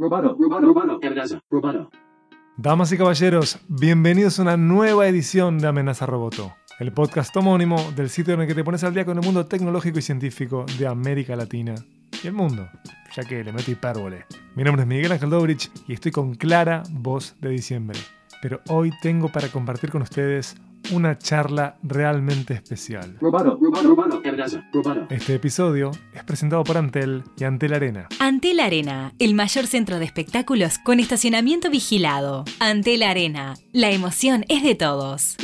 Roboto, roboto, roboto. Damas y caballeros, bienvenidos a una nueva edición de Amenaza Roboto, el podcast homónimo del sitio en el que te pones al día con el mundo tecnológico y científico de América Latina y el mundo, ya que le meto hipérbole. Mi nombre es Miguel Ángel y estoy con Clara Voz de Diciembre. Pero hoy tengo para compartir con ustedes una charla realmente especial. Amenaza, roboto. Este episodio es presentado por Antel y Antel Arena. Antel Arena, el mayor centro de espectáculos con estacionamiento vigilado. Antel Arena, la emoción es de todos.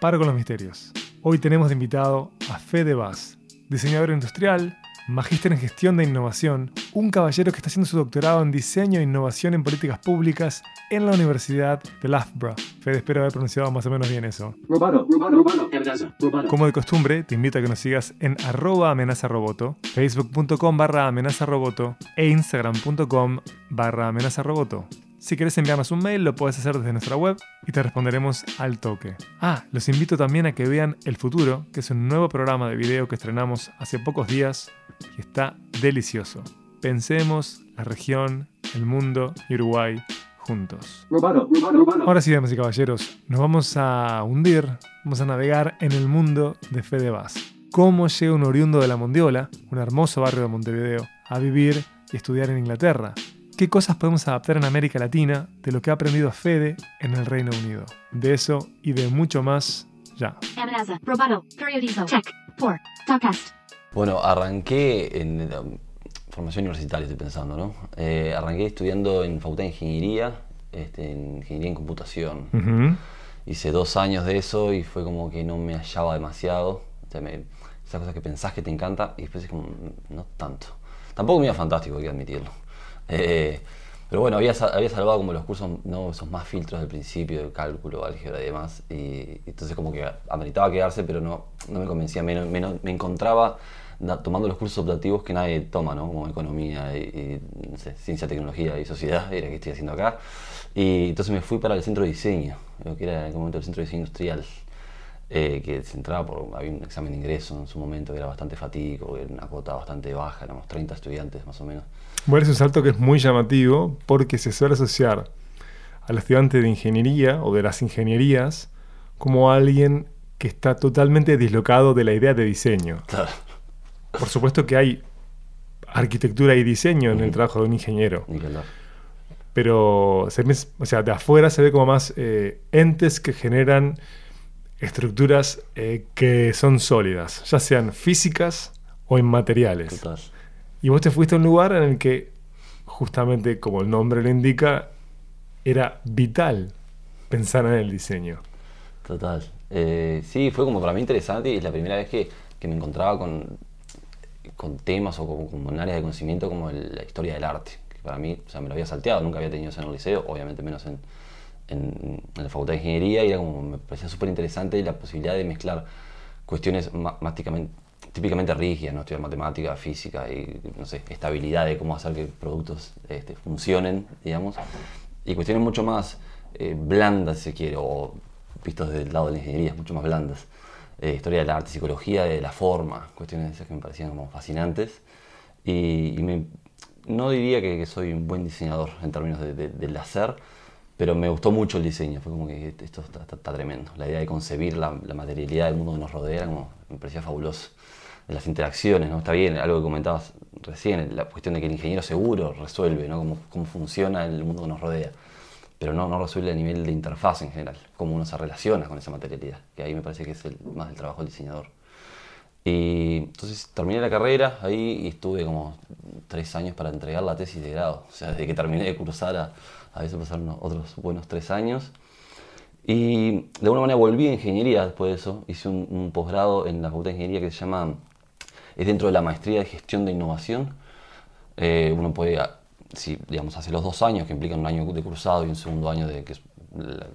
Paro con los misterios. Hoy tenemos de invitado a Fede Vaz, diseñador industrial, magíster en gestión de innovación, un caballero que está haciendo su doctorado en diseño e innovación en políticas públicas en la Universidad de Loughborough. Fede, espero haber pronunciado más o menos bien eso. Roboto, roboto, roboto. Como de costumbre, te invito a que nos sigas en arroba amenazaroboto, facebook.com barra amenazaroboto e instagram.com barra amenazaroboto. Si querés enviarnos un mail, lo puedes hacer desde nuestra web y te responderemos al toque. Ah, los invito también a que vean El Futuro, que es un nuevo programa de video que estrenamos hace pocos días y está delicioso. Pensemos la región, el mundo y Uruguay juntos. Ahora sí, damas y caballeros, nos vamos a hundir, vamos a navegar en el mundo de Fede Vaz. ¿Cómo llega un oriundo de la Mondiola, un hermoso barrio de Montevideo, a vivir y estudiar en Inglaterra? ¿Qué cosas podemos adaptar en América Latina de lo que ha aprendido Fede en el Reino Unido? De eso y de mucho más ya. Amenaza, Roboto, Periodizo, Check, 4, Topcast. Bueno, arranqué en um, formación universitaria, estoy pensando, ¿no? Eh, arranqué estudiando en Facultad de Ingeniería, este, en Ingeniería en Computación. Hice dos años de eso y fue como que no me hallaba demasiado. O sea, me- esas cosas que pensás que te encanta y después es como, no tanto. Tampoco me iba fantástico, hay que admitirlo. Eh, pero bueno, había, había salvado como los cursos, no esos más filtros del principio, de cálculo, álgebra y demás. Y, entonces como que ameritaba quedarse, pero no, no me convencía. Me, me, me encontraba da- tomando los cursos optativos que nadie toma, ¿no? Como economía y, y, no sé, ciencia, tecnología y sociedad, era que estoy haciendo acá. Y entonces me fui para el centro de diseño, lo que era en aquel momento el centro de diseño industrial eh, que se entraba por, había un examen de ingreso en su momento que era bastante fatídico, era una cuota bastante baja, éramos 30 estudiantes más o menos. Bueno, es un salto que es muy llamativo porque se suele asociar al estudiante de ingeniería o de las ingenierías como alguien que está totalmente dislocado de la idea de diseño. Claro, Por supuesto que hay arquitectura y diseño en el trabajo de un ingeniero, pero se o sea, de afuera se ve como más eh, entes que generan estructuras eh, que son sólidas, ya sean físicas o inmateriales. Total. Y vos te fuiste a un lugar en el que, justamente como el nombre lo indica, era vital pensar en el diseño. Total. Eh, sí, fue como para mí interesante y es la primera vez que, que me encontraba con, con temas o con, con áreas de conocimiento como la historia del arte. Que para mí, o sea, me lo había salteado, nunca había tenido eso en el liceo, obviamente menos en, en, la facultad de ingeniería y era como, me parecía súper interesante la posibilidad de mezclar cuestiones típicamente rígidas, ¿no? estudiar matemática, física y, no sé, estabilidad de cómo hacer que productos este, funcionen, digamos, y cuestiones mucho más eh, blandas, si se o vistos desde el lado de la ingeniería, mucho más blandas. Eh, historia del arte, psicología de la forma, cuestiones esas que me parecían como fascinantes. Y, y me- no diría que, que soy un buen diseñador en términos de- de- del hacer, pero me gustó mucho el diseño. Fue como que esto está, está- está tremendo. La idea de concebir la, la materialidad del mundo que nos rodea como, me parecía fabuloso. De las interacciones, ¿no? Está bien, algo que comentabas recién, la cuestión de que el ingeniero seguro resuelve, ¿no? Cómo, cómo funciona el mundo que nos rodea. Pero no, no resuelve a nivel de interfaz en general, cómo uno se relaciona con esa materialidad, que ahí me parece que es el, más el trabajo del diseñador. Y entonces terminé la carrera ahí y estuve como tres años para entregar la tesis de grado. O sea, desde que terminé de cursar a, a veces pasaron otros buenos tres años. Y de alguna manera volví a ingeniería después de eso. Hice un, un posgrado en la Facultad de Ingeniería que se llama, es dentro de la maestría de gestión de innovación. Eh, uno puede, si digamos, hace los dos años que implican un año de cursado y un segundo año de que es la,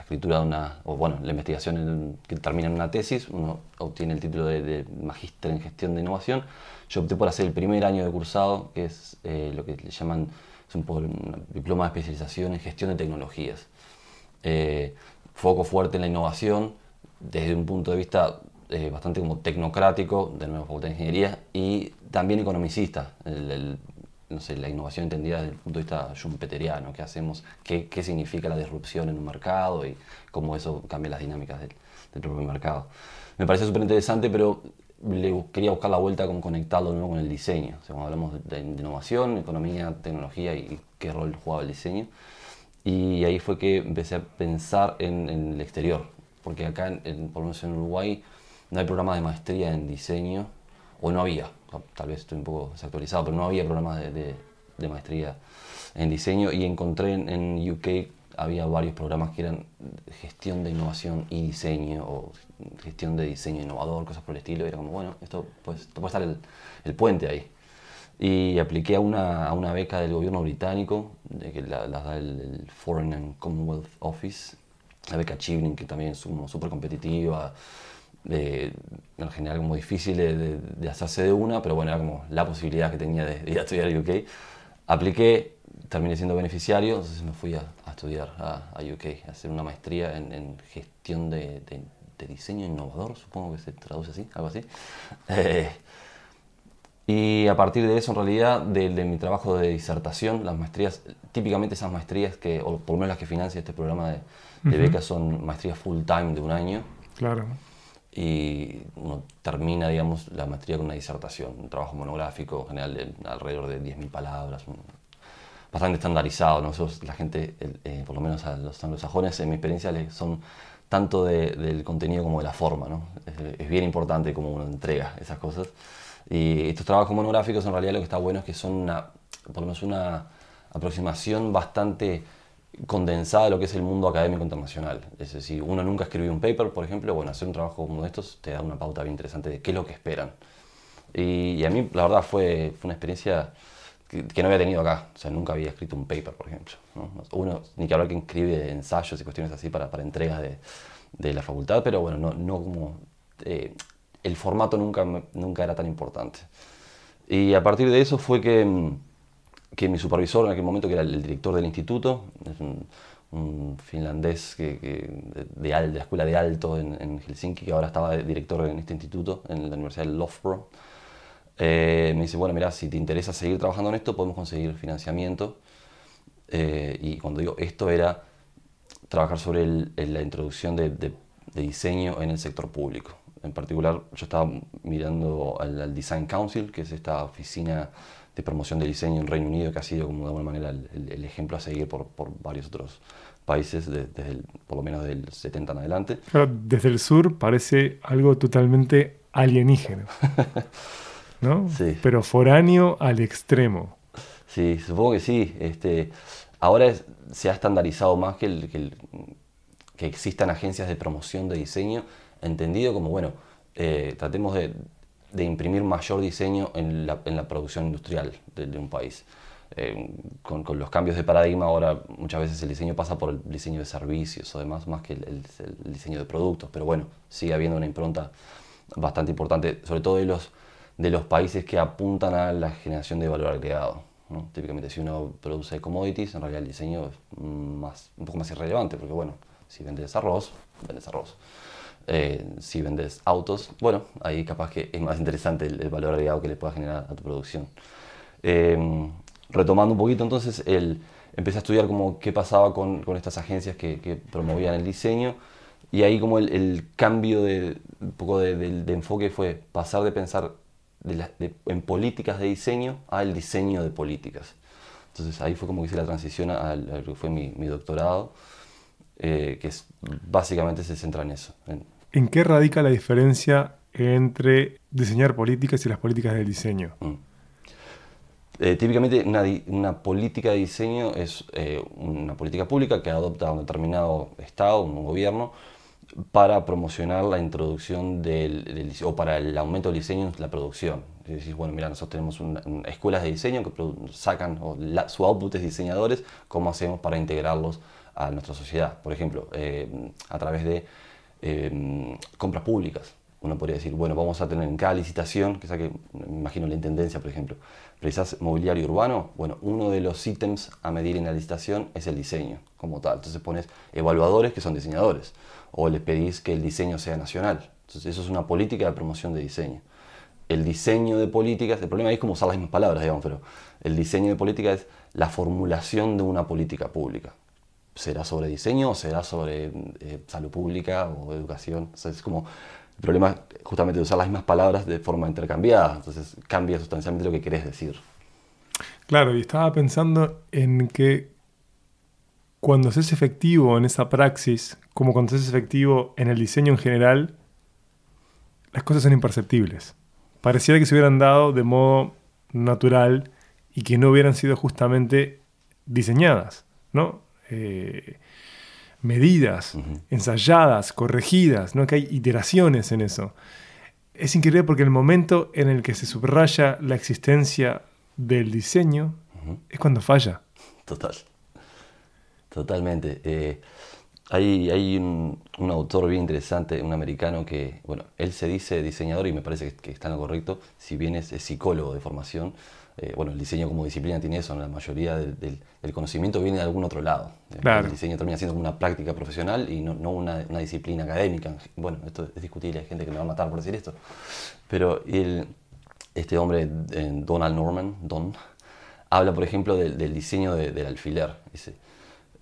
escritura de una, o bueno, la investigación que termina en una tesis, uno obtiene el título de, de magíster en gestión de innovación. Yo opté por hacer el primer año de cursado, que es eh, lo que le llaman, es un, un diploma de especialización en gestión de tecnologías. Eh, foco fuerte en la innovación, desde un punto de vista eh, bastante como tecnocrático, de nuevo Facultad de Ingeniería, y también economicista. No sé, la innovación entendida desde el punto de vista schumpeteriano, qué hacemos, qué, qué significa la disrupción en un mercado y cómo eso cambia las dinámicas del, del propio mercado. Me pareció súper interesante, pero le quería buscar la vuelta con conectarlo nuevo con el diseño. O sea, cuando hablamos de, innovación, economía, tecnología y qué rol jugaba el diseño. Y ahí fue que empecé a pensar en, el exterior, porque acá, en, en- por lo menos en Uruguay, no hay programa de maestría en diseño, o no había, tal vez estoy un poco desactualizado, pero no había programas de, de- de maestría en diseño y encontré en, en UK había varios programas que eran gestión de innovación y diseño, o gestión de diseño innovador, cosas por el estilo, y era como, bueno, esto, pues, puede estar el, el puente ahí. Y apliqué a una, a una beca del gobierno británico, de que la, la da el, el Foreign and Commonwealth Office, la beca Chivning, que también es súper competitiva, eh, en general como difícil de, de- de hacerse de una, pero bueno, era como la posibilidad que tenía de, de ir a estudiar a UK. Apliqué, terminé siendo beneficiario, entonces me fui a, a estudiar a, a UK, a hacer una maestría en, en gestión de, diseño innovador, supongo que se traduce así, algo así. Eh, y a partir de eso, en realidad, de, mi trabajo de disertación, las maestrías, típicamente esas maestrías que, o por lo menos las que financia este programa de, de becas, son maestrías full time de un año. Claro. Y uno termina, digamos, la maestría con una disertación, un trabajo monográfico, en general de alrededor de 10.000 palabras, bastante estandarizado. Nosotros, la gente, el- eh, por lo menos a los anglosajones, en mi experiencia, son tanto de- del contenido como de la forma. ¿no? Es, es bien importante cómo uno entrega esas cosas. Y estos trabajos monográficos, en realidad, lo que está bueno es que son una, por lo menos una aproximación bastante condensada de lo que es el mundo académico internacional. Es decir, uno nunca escribió un paper, por ejemplo, bueno, hacer un trabajo como estos te da una pauta bien interesante de qué es lo que esperan. Y, a mí, la verdad, fue, una experiencia que, no había tenido acá. O sea, nunca había escrito un paper, por ejemplo. ¿no? Uno, ni que hablar que escribe ensayos y cuestiones así para, para entregas de, de la facultad, pero bueno, no, no como... eh, el formato nunca, nunca era tan importante. Y a partir de eso fue que, mm, que mi supervisor en aquel momento, que era el director del instituto, es un, un finlandés que, que- de, de de la escuela de alto en, en Helsinki, que ahora estaba director en este instituto, en la Universidad de Loughborough, eh, me dice, bueno, mira, si te interesa seguir trabajando en esto, podemos conseguir financiamiento. Eh, y cuando digo esto era trabajar sobre el- el- la introducción de, de- de diseño en el sector público. En particular, yo estaba mirando al, al Design Council, que es esta oficina de promoción del diseño en Reino Unido, que ha sido como de alguna manera el, el- ejemplo a seguir por, por varios otros países, de- desde el- por lo menos del 70 en adelante. Claro, desde el sur parece algo totalmente alienígena. ¿No? Sí. Pero foráneo al extremo. Sí, supongo que sí. Este, ahora es- se ha estandarizado más que, el- que, el- que existan agencias de promoción de diseño, entendido como, bueno, eh, tratemos de, de imprimir mayor diseño en la, en la producción industrial de, un país. Eh, con, con los cambios de paradigma ahora muchas veces el diseño pasa por el diseño de servicios o demás más que el, el- diseño de productos, pero bueno, sigue habiendo una impronta bastante importante, sobre todo de los, de los países que apuntan a la generación de valor agregado. Típicamente si uno produce commodities, en realidad el diseño es más, un poco más irrelevante, porque bueno, si vendes arroz, vendes arroz. Eh, si vendes autos, bueno, ahí capaz que es más interesante el, el valor agregado que le pueda generar a tu producción. Eh, retomando un poquito, entonces, el, empecé a estudiar como qué pasaba con, con estas agencias que, que promovían el diseño y ahí como el, el cambio de, un poco de, de- de enfoque fue pasar de pensar de la- en políticas de diseño al diseño de políticas. Entonces ahí fue como que hice la transición al- a lo que fue mi, mi doctorado, eh, que es, básicamente se centra en eso, en, ¿En qué radica la diferencia entre diseñar políticas y las políticas del diseño? Mm. Eh, típicamente una, política de diseño es eh, una política pública que adopta un determinado Estado, un gobierno, para promocionar la introducción del, o para el aumento del diseño en la producción. Es decir, bueno, mira, nosotros tenemos una- una- escuelas de diseño que sacan, o la- su output es diseñadores, ¿cómo hacemos para integrarlos a nuestra sociedad? Por ejemplo, eh, a través de eh, compras públicas. Uno podría decir, bueno, vamos a tener en cada licitación, que saque, me imagino la intendencia, por ejemplo, precisas mobiliario urbano, bueno, uno de los ítems a medir en la licitación es el diseño como tal. Entonces pones evaluadores que son diseñadores, o les pedís que el diseño sea nacional. Entonces eso es una política de promoción de diseño. el diseño de políticas, el problema es como usar las mismas palabras, digamos, pero el diseño de política es la formulación de una política pública. ¿Será sobre diseño o será sobre eh, salud pública o educación? O sea, es como el problema justamente de usar las mismas palabras de forma intercambiada, entonces cambia sustancialmente lo que querés decir. Claro, y estaba pensando en que cuando se es efectivo en esa praxis, como cuando se es efectivo en el diseño en general, las cosas son imperceptibles. Pareciera que se hubieran dado de modo natural y que no hubieran sido justamente diseñadas, ¿no? Eh, medidas, ensayadas, corregidas, ¿no? Que hay iteraciones en eso. Es increíble porque el momento en el que se subraya la existencia del diseño es cuando falla. Total. Totalmente. Eh, hay hay un, un, autor bien interesante, un americano que, bueno, él se dice diseñador y me parece que, está en lo correcto, si bien es, psicólogo de formación. Eh, bueno, el diseño como disciplina tiene eso, la mayoría del, del, conocimiento viene de algún otro lado. Claro. El diseño termina siendo una práctica profesional y no, no una, una, disciplina académica. Bueno, esto es discutible, hay gente que me va a matar por decir esto. Pero el, este hombre, eh, Donald Norman, Don, habla, por ejemplo, del, del diseño de, del alfiler. Dice,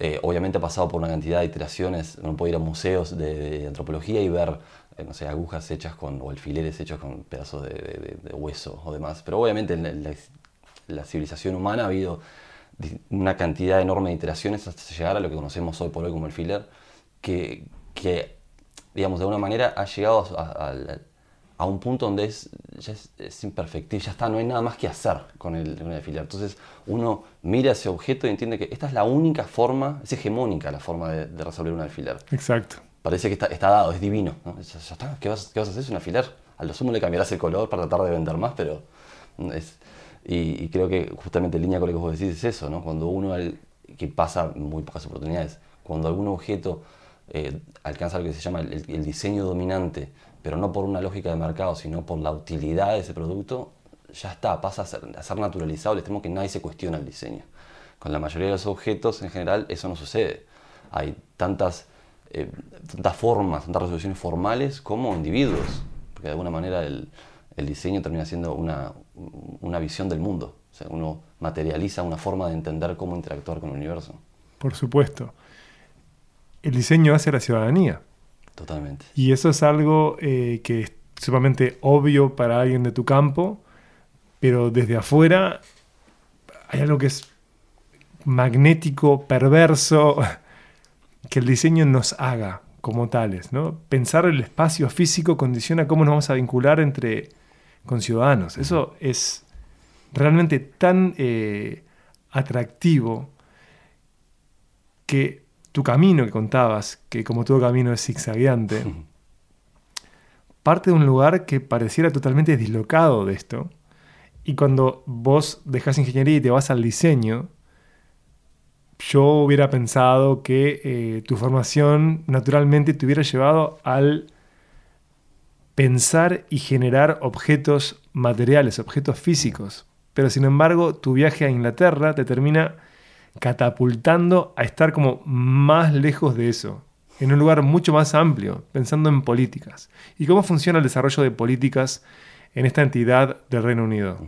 eh, obviamente ha pasado por una cantidad de iteraciones, uno puede ir a museos de, antropología y ver, eh, no sé, agujas hechas con, o alfileres hechos con pedazos de, de hueso o demás, pero obviamente en la, la, civilización humana ha habido una cantidad enorme de iteraciones hasta llegar a lo que conocemos hoy por hoy como alfiler, que, que digamos, de alguna manera ha llegado a, a, a un punto donde es, ya es, es imperfectible, ya está, no hay nada más que hacer con el, con el alfiler. Entonces uno mira ese objeto y entiende que esta es la única forma, es hegemónica la forma de, de resolver un alfiler. Exacto. Parece que está, está dado, es divino. ¿no? Ya, ya está, ¿qué vas, ¿qué vas, a hacer? Es un alfiler. A lo sumo le cambiarás el color para tratar de vender más, pero es... Y, creo que justamente en línea con lo que vos decís es eso, ¿no? Cuando uno, que pasa muy pocas oportunidades, cuando algún objeto eh, alcanza lo que se llama el, el diseño dominante, pero no por una lógica de mercado, sino por la utilidad de ese producto, ya está, pasa a ser, a ser naturalizado el extremo que nadie se cuestiona el diseño. Con la mayoría de los objetos en general eso no sucede. Hay tantas, eh, formas, tantas resoluciones formales como individuos, porque de alguna manera el, el diseño termina siendo una, una visión del mundo. O sea, uno materializa una forma de entender cómo interactuar con el universo. Por supuesto. El diseño hace la ciudadanía. Totalmente. Y eso es algo eh, que es sumamente obvio para alguien de tu campo, pero desde afuera hay algo que es magnético, perverso, que el diseño nos haga como tales. ¿no? Pensar el espacio físico condiciona cómo nos vamos a vincular entre con ciudadanos. Eso es realmente tan eh, atractivo que tu camino que contabas, que como todo camino es zigzagueante, parte de un lugar que pareciera totalmente dislocado de esto. Y cuando vos dejas ingeniería y te vas al diseño, yo hubiera pensado que eh, tu formación naturalmente te hubiera llevado al pensar y generar objetos materiales, objetos físicos. Pero sin embargo, tu viaje a Inglaterra te termina catapultando a estar como más lejos de eso, en un lugar mucho más amplio, pensando en políticas. ¿Y cómo funciona el desarrollo de políticas en esta entidad del Reino Unido?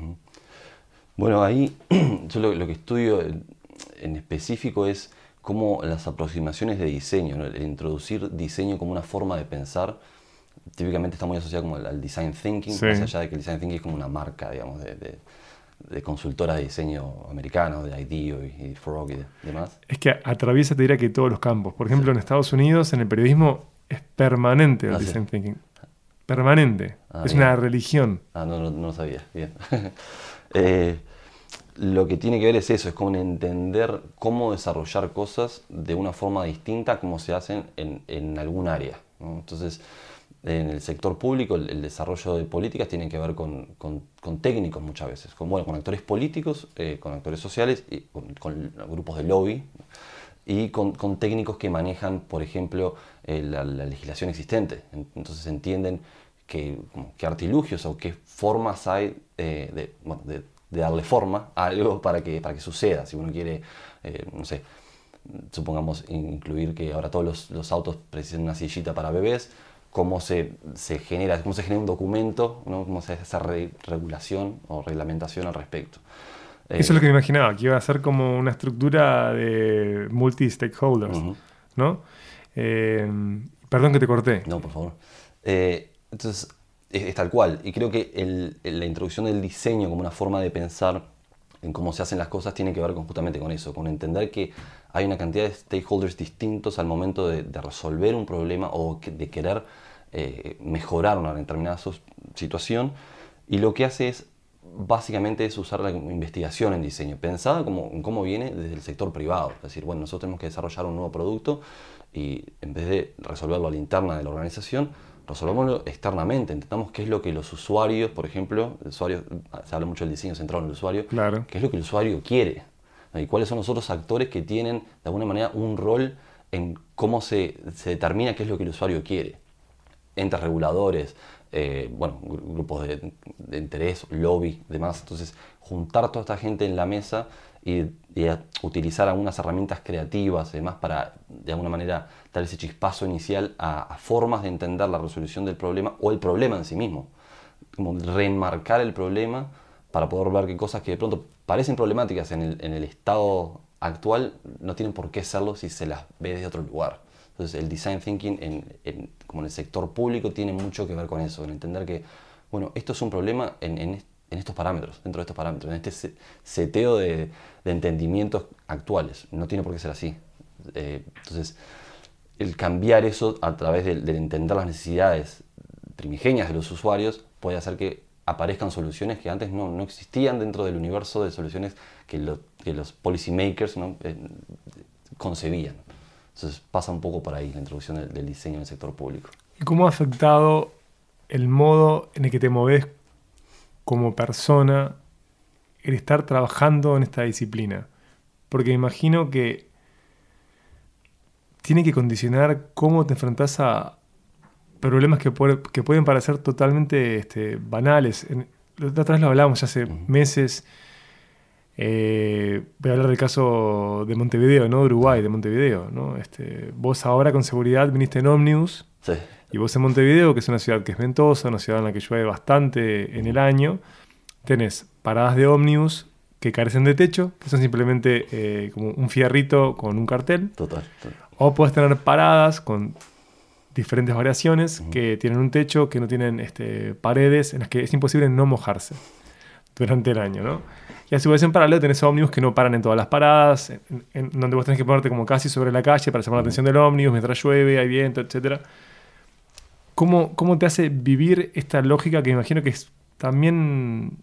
Bueno, ahí yo lo, que estudio en específico es cómo las aproximaciones de diseño, el introducir diseño como una forma de pensar, típicamente está muy asociado como al, al design thinking, Sí. más allá de que el design thinking es como una marca, digamos, de, de, de consultoras de diseño americanos, de IDEO y, y Frog y de- demás. Es que atraviesa, te diría que todos los campos. Por ejemplo, en Estados Unidos, en el periodismo, es permanente el Ah, sí. design thinking. Permanente. Ah, es bien. una religión. Ah, no, no, no lo sabía. Bien. Eh, lo que tiene que ver es eso, es con entender cómo desarrollar cosas de una forma distinta a como se hacen en, en algún área. ¿no? Entonces, en el sector público, el, desarrollo de políticas tiene que ver con, con- técnicos muchas veces, con, bueno, con actores políticos, eh, con actores sociales, con, grupos de lobby y con, técnicos que manejan, por ejemplo, eh, la, la legislación existente. En- Entonces entienden que, qué artilugios o qué formas hay eh, de, darle forma a algo para que, para que suceda. Si uno quiere, no sé, supongamos incluir que ahora todos los, los autos precisan una sillita para bebés, cómo se, se genera, cómo se genera un documento, ¿no? cómo se hace esa re- regulación o reglamentación al respecto. Eh, Eso es lo que me imaginaba, que iba a ser como una estructura de multi-stakeholders. ¿no? Eh, perdón que te corté. No, por favor. Eh, entonces, es, es tal cual. Y creo que el- la introducción del diseño como una forma de pensar en cómo se hacen las cosas tiene que ver con, justamente con eso, con entender que hay una cantidad de stakeholders distintos al momento de, resolver un problema o de querer eh, mejorar una determinada situación. Y lo que hace es, básicamente, es usar la investigación en diseño, pensada como cómo viene desde el sector privado. Es decir, bueno, nosotros tenemos que desarrollar un nuevo producto y en vez de resolverlo a la interna de la organización, resolvámoslo externamente. Entendamos qué es lo que los usuarios, por ejemplo, el usuario, se habla mucho del diseño centrado en el usuario, Claro. qué es lo que el usuario quiere y cuáles son los otros actores que tienen de alguna manera un rol en cómo se, se determina qué es lo que el usuario quiere. Entes reguladores, eh, bueno, gru- grupos de, de interés, lobby, demás. Entonces, juntar toda esta gente en la mesa y, y utilizar algunas herramientas creativas, además, para de alguna manera dar ese chispazo inicial a, a formas de entender la resolución del problema o el problema en sí mismo. Como reenmarcar el problema para poder ver que cosas que de pronto parecen problemáticas en el, en el estado actual no tienen por qué serlo si se las ve desde otro lugar. Entonces el design thinking en, en- como en el sector público tiene mucho que ver con eso, en entender que, bueno, esto es un problema en, en est- en estos parámetros, dentro de estos parámetros, en este se- seteo de, de entendimientos actuales. No tiene por qué ser así. Eh, entonces, el cambiar eso a través del, del entender las necesidades primigenias de los usuarios puede hacer que aparezcan soluciones que antes no, no existían dentro del universo de soluciones que, que los policymakers ¿no? Eh, concebían. Entonces pasa un poco por ahí la introducción del, del diseño en el sector público. ¿Y cómo ha afectado el modo en el que te moves como persona el estar trabajando en esta disciplina? Porque imagino que tiene que condicionar cómo te enfrentas a problemas que, puede- que pueden parecer totalmente este, banales. En- vez lo hablamos ya hace meses. Eh, voy a hablar del caso de Montevideo, ¿no? De Uruguay, de Montevideo, ¿no? Este, vos ahora con seguridad viniste en Omnibus Sí, y vos en Montevideo, que es una ciudad que es ventosa, una ciudad en la que llueve bastante en el año, tenés paradas de ómnibus que carecen de techo, que son simplemente eh, como un fierrito con un cartel, total. total. O puedes tener paradas con diferentes variaciones que tienen un techo, que no tienen este, paredes, en las que es imposible no mojarse durante el año, ¿no? Y a su vez en paralelo tenés ómnibus que no paran en todas las paradas, en, en- donde vos tenés que ponerte como casi sobre la calle para llamar la atención del ómnibus mientras llueve, hay viento, etc. ¿Cómo, ¿Cómo te hace vivir esta lógica que me imagino que es también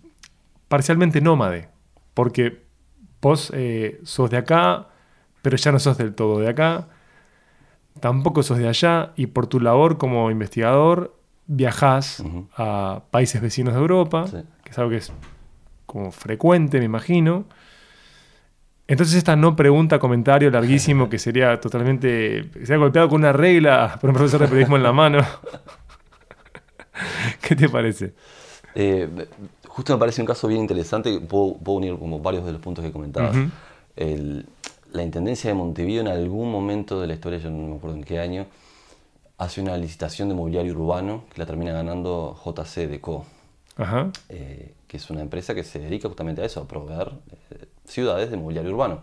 parcialmente nómade? Porque vos eh, sos de acá, pero ya no sos del todo de acá, tampoco sos de allá, y por tu labor como investigador viajás a países vecinos de Europa, Sí. que es algo que es como frecuente, me imagino. Entonces esta no pregunta, comentario larguísimo que sería totalmente... sería golpeado con una regla por un profesor de periodismo en la mano. ¿Qué te parece? Eh, justo me parece un caso bien interesante, puedo, puedo unir como varios de los puntos que comentabas. El- la Intendencia de Montevideo en algún momento de la historia, yo no me acuerdo en qué año, hace una licitación de mobiliario urbano que la termina ganando JC Deco, Ajá. eh, que es una empresa que se dedica justamente a eso, a proveer eh, ciudades de mobiliario urbano.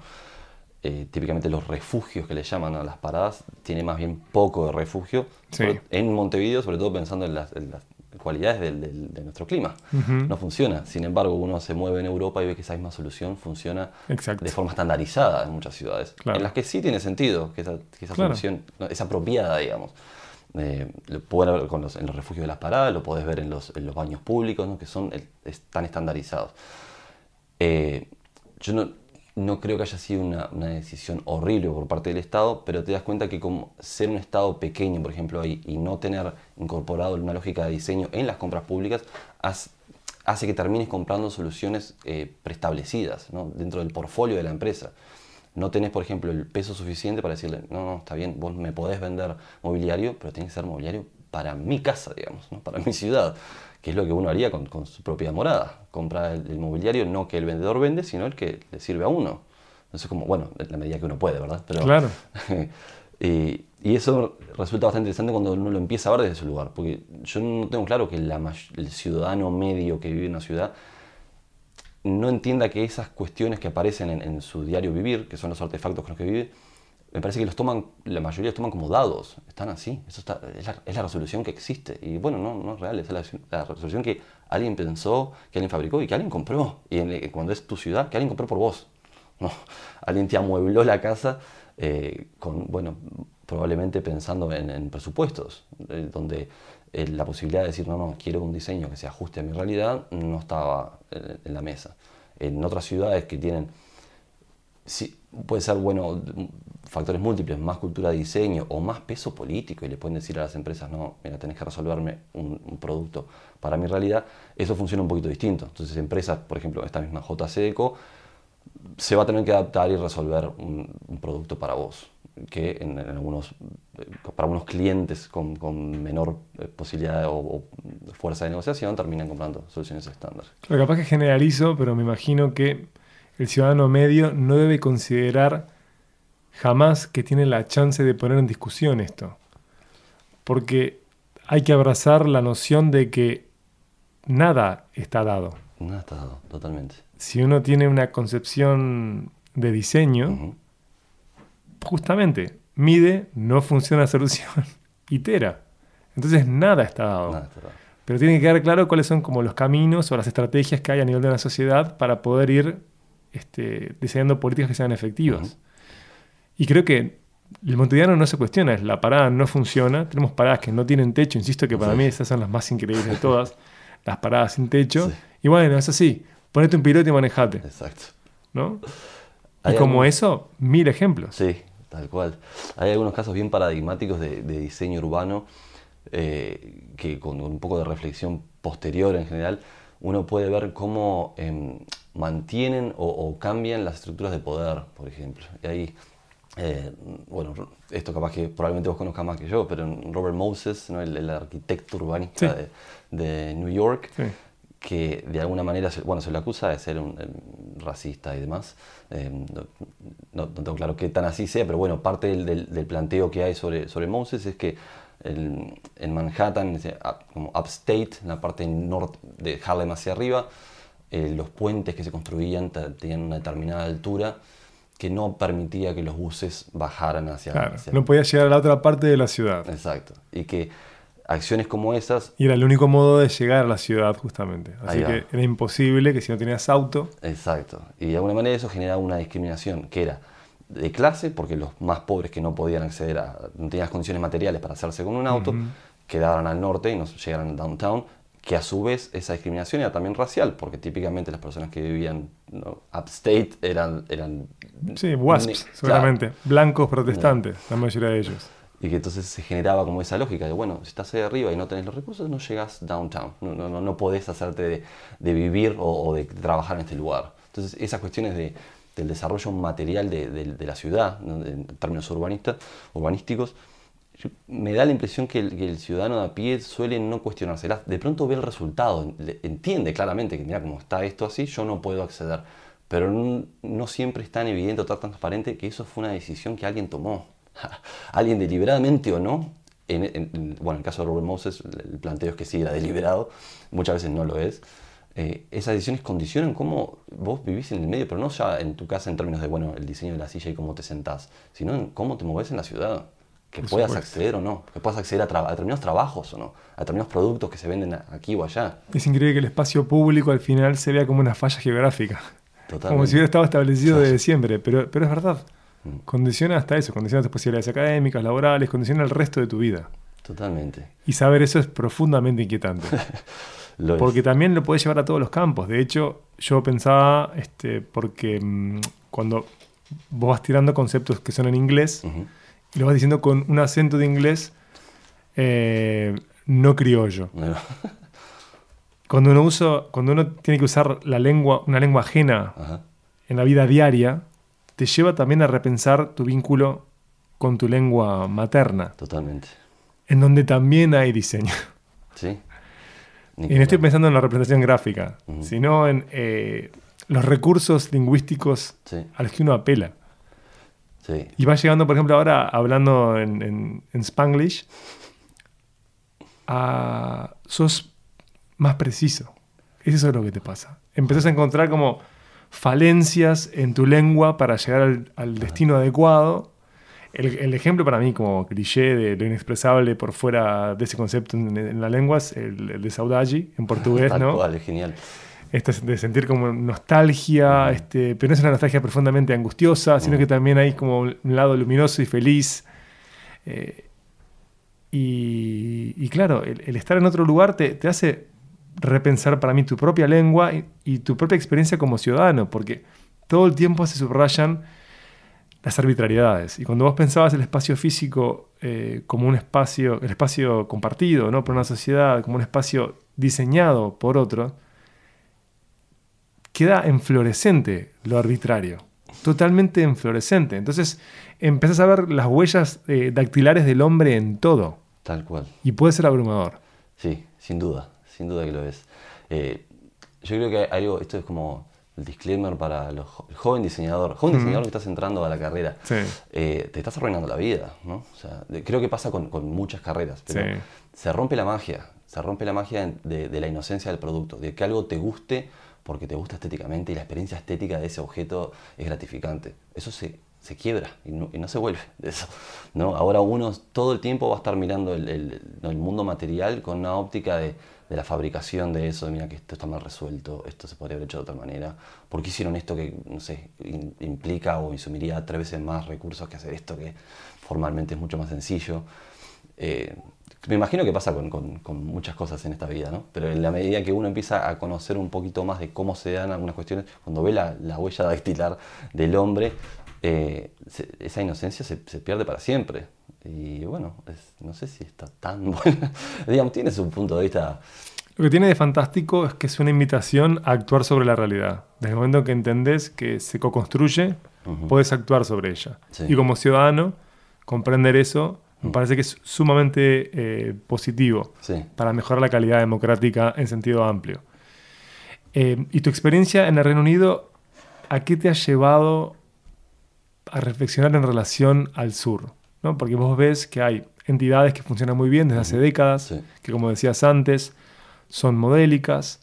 Eh, típicamente los refugios que le llaman a las paradas tiene más bien poco de refugio Sí. en Montevideo, sobre todo pensando en las, en las cualidades del- del- de nuestro clima. No funciona. Sin embargo, uno se mueve en Europa y ve que esa misma solución funciona Exacto. de forma estandarizada en muchas ciudades. Claro. En las que sí tiene sentido que esa, que esa Claro. solución es apropiada, digamos. Eh, lo pueden ver con los- en los refugios de las paradas, lo podés ver en los, en los baños públicos, ¿no? que son están estandarizados. Eh, yo no, no creo que haya sido una, una decisión horrible por parte del Estado, pero te das cuenta que como ser un Estado pequeño, por ejemplo, y no tener incorporado una lógica de diseño en las compras públicas, hace que termines comprando soluciones eh, preestablecidas dentro del portfolio de la empresa. No tenés, por ejemplo, el peso suficiente para decirle, no, no, está bien, vos me podés vender mobiliario, pero tiene que ser mobiliario para mi casa, digamos, para mi ciudad, que es lo que uno haría con, con su propia morada. Comprar el, el mobiliario no que el vendedor vende, sino el que le sirve a uno. Entonces, como, bueno, en la medida que uno puede, ¿verdad? Pero, Claro. Y eso resulta bastante interesante cuando uno lo empieza a ver desde su lugar, porque yo no tengo claro que la el ciudadano medio que vive en una ciudad no entienda que esas cuestiones que aparecen en, en su diario vivir, que son los artefactos con los que vive, me parece que los toman, la mayoría los toman como dados, están así, eso está, es, la, es la resolución que existe. Y bueno, no, no es real, es la, la resolución que alguien pensó, que alguien fabricó y que alguien compró. Y en- cuando es tu ciudad, que alguien compró por vos. No, alguien te amuebló la casa eh, con, bueno, probablemente pensando en, en presupuestos, eh, donde eh, la posibilidad de decir, no, no, quiero un diseño que se ajuste a mi realidad, no estaba en, en la mesa. En otras ciudades que tienen, sí, puede ser, bueno, factores múltiples, más cultura de diseño o más peso político, y le pueden decir a las empresas, no, mira, tenés que resolverme un, producto para mi realidad, eso funciona un poquito distinto. Entonces, empresas, por ejemplo, esta misma JC Eco, se va a tener que adaptar y resolver un, producto para vos, que en, algunos, eh, para algunos clientes con, menor eh, posibilidad o, fuerza de negociación terminan comprando soluciones estándar. Capaz que generalizo, pero me imagino que el ciudadano medio no debe considerar jamás que tiene la chance de poner en discusión esto. Porque hay que abrazar la noción de que nada está dado. Nada está dado, totalmente. Si uno tiene una concepción de diseño, justamente mide, no funciona la solución, itera. Entonces nada está dado. Nada está dado. Pero tiene que quedar claro cuáles son como los caminos o las estrategias que hay a nivel de la sociedad para poder ir este, diseñando políticas que sean efectivas. Y creo que el montevideano no se cuestiona, es la parada no funciona, tenemos paradas que no tienen techo, insisto que para Sí. mí esas son las más increíbles de todas, las paradas sin techo. Sí. Y bueno, es así, ponete un piloto y manejate, Exacto. ¿no? Y como eso, mil ejemplos. Sí, tal cual. Hay algunos casos bien paradigmáticos de, de diseño urbano eh, que con un poco de reflexión posterior en general, uno puede ver cómo em, mantienen o, o cambian las estructuras de poder, por ejemplo. Y ahí, eh, bueno, esto capaz que probablemente vos conozcas más que yo, pero Robert Moses, ¿no? el, el arquitecto urbanista Sí. de, de New York, Sí. que de alguna manera, bueno, se le acusa de ser un, em, racista y demás. Eh, no, no- tengo claro qué tan así sea, pero bueno, parte del, del- del planteo que hay sobre, sobre Moses es que el- en Manhattan, como upstate, en la parte norte de Harlem hacia arriba, eh, los puentes que se construían te- tenían una determinada altura que no permitía que los buses bajaran hacia... Claro, hacia- no podía llegar a la otra parte de la ciudad. Exacto. Y que acciones como esas Y era el único modo de llegar a la ciudad, justamente. Así que era imposible que si no tenías auto, Exacto. Y de alguna manera eso generaba una discriminación que era de clase, porque los más pobres que no podían acceder a, no tenían las condiciones materiales para hacerse con un auto, Ujú. quedaban al norte y no llegaran al downtown, que a su vez esa discriminación era también racial, porque típicamente las personas que vivían ¿no? upstate eran... eran sí, wasps, seguramente. Blancos protestantes, la mayoría de ellos. Y que entonces se generaba como esa lógica de, bueno, si estás ahí arriba y no tenés los recursos, no llegas downtown, no, no, no, no podés hacerte de, de vivir o, o de trabajar en este lugar. Entonces esas cuestiones de, del desarrollo material de, de- de la ciudad, en términos urbanistas, urbanísticos, me da la impresión que el, ciudadano de a pie suele no cuestionárselas. De pronto ve el resultado, entiende claramente que, mira, como está esto así, yo no puedo acceder. Pero no, siempre es tan evidente o tan transparente que eso fue una decisión que alguien tomó. alguien deliberadamente o no. En- bueno, en el caso de Robert Moses, el planteo es que sí era deliberado, muchas veces no lo es. Eh, esas decisiones condicionan cómo vos vivís en el medio, pero no ya en tu casa en términos de, bueno, el diseño de la silla y cómo te sentás, sino en cómo te moves en la ciudad. Que Por puedas supuesto. acceder o no, que puedas acceder a, a determinados trabajos o no, a determinados productos que se venden aquí o allá. Es increíble que el espacio público al final se vea como una falla geográfica. Totalmente. Como si hubiera estado establecido desde siempre. Pero, pero es verdad. Mm. Condiciona hasta eso, condiciona tus posibilidades académicas, laborales, condiciona el resto de tu vida. Totalmente. Y saber eso es profundamente inquietante. Lo es. Porque también lo puedes llevar a todos los campos. De hecho, yo pensaba, este, porque mm, cuando vos vas tirando conceptos que son en inglés. Y lo vas diciendo con un acento de inglés eh, no criollo. Cuando uno, usa, cuando uno tiene que usar la lengua, una lengua ajena Ajá. en la vida diaria, te lleva también a repensar tu vínculo con tu lengua materna, Totalmente. en donde también hay diseño. Sí. Ni Y no estoy pensando en la representación gráfica, sino en eh, los recursos lingüísticos Sí. a los que uno apela. Sí. Y vas llegando, por ejemplo, ahora hablando en, en- en Spanglish, a, sos más preciso. Eso es lo que te pasa. Empezás a encontrar como falencias en tu lengua para llegar al, al destino adecuado. El, el ejemplo para mí como cliché de lo inexpresable por fuera de ese concepto en, en la lengua es el, el de saudade en portugués, Tal ¿no? cual, es genial. De sentir como nostalgia, este, pero no es una nostalgia profundamente angustiosa, sino que también hay como un lado luminoso y feliz. Eh, y, y claro, el, el estar en otro lugar te, te hace repensar para mí tu propia lengua y, y tu propia experiencia como ciudadano, porque todo el tiempo se subrayan las arbitrariedades. Y cuando vos pensabas el espacio físico eh, como un espacio, el espacio compartido, ¿no? por una sociedad, como un espacio diseñado por otro, queda enflorescente lo arbitrario, totalmente enflorescente. Entonces empezás a ver las huellas eh, dactilares del hombre en todo Tal cual. y puede ser abrumador. Sí, sin duda, sin duda que lo es. Eh, yo creo que algo, esto es como el disclaimer para los jo- el joven diseñador, joven diseñador que estás entrando a la carrera. Sí. Eh, te estás arruinando la vida, ¿no? O sea, de- creo que pasa con, con muchas carreras, pero Sí. se rompe la magia, se rompe la magia de, de la inocencia del producto, de que algo te guste porque te gusta estéticamente y la experiencia estética de ese objeto es gratificante. Eso se, se quiebra y no, y no se vuelve de eso. ¿no? Ahora uno todo el tiempo va a estar mirando el, el- el mundo material con una óptica de, de la fabricación de eso, de mira que esto está mal resuelto, esto se podría haber hecho de otra manera. ¿Por qué hicieron esto que, no sé, in- implica o insumiría tres veces más recursos que hacer esto que formalmente es mucho más sencillo? Eh, me imagino que pasa con, con- con muchas cosas en esta vida, ¿no? Pero en la medida que uno empieza a conocer un poquito más de cómo se dan algunas cuestiones, cuando ve la, la huella dactilar del hombre, eh, se- esa inocencia se, se pierde para siempre. Y bueno, es- no sé si está tan buena. Digamos, tiene su punto de vista. Lo que tiene de fantástico es que es una invitación a actuar sobre la realidad. Desde el momento que entendés que se co-construye, puedes actuar sobre ella. Sí. Y como ciudadano, comprender eso me parece que es sumamente eh, positivo Sí. para mejorar la calidad democrática en sentido amplio. Eh, ¿Y tu experiencia en el Reino Unido, a qué te ha llevado a reflexionar en relación al sur? ¿no? Porque vos ves que hay entidades que funcionan muy bien desde hace décadas, Sí. que como decías antes, son modélicas.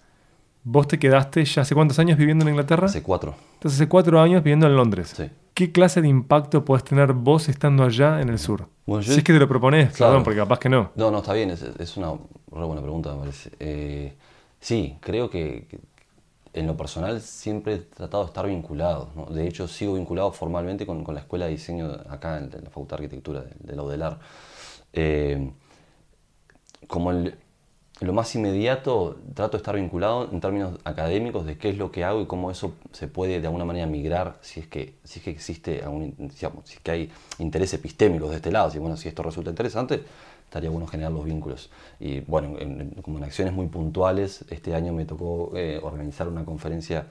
Vos te quedaste ya hace cuántos años viviendo en Inglaterra? Hace cuatro. Entonces hace cuatro años viviendo en Londres. Sí. ¿Qué clase de impacto podés tener vos estando allá en el sur? Bueno, yo- si es que te lo propones, Claro. perdón, porque capaz que no. No, no, está bien, es, es una re buena pregunta, me parece. Eh, sí, creo que, que en lo personal siempre he tratado de estar vinculado. ¿no? De hecho, sigo vinculado formalmente con, con la Escuela de Diseño acá en, la Facultad de Arquitectura de, de la UDELAR. Eh, como el- lo más inmediato, trato de estar vinculado en términos académicos de qué es lo que hago y cómo eso se puede de alguna manera migrar si es que, si es que existe, algún, digamos, si es que hay interés epistémicos de este lado. Si, bueno, si esto resulta interesante, estaría bueno generar los vínculos. Y bueno, en- en- como en acciones muy puntuales, este año me tocó eh, organizar una conferencia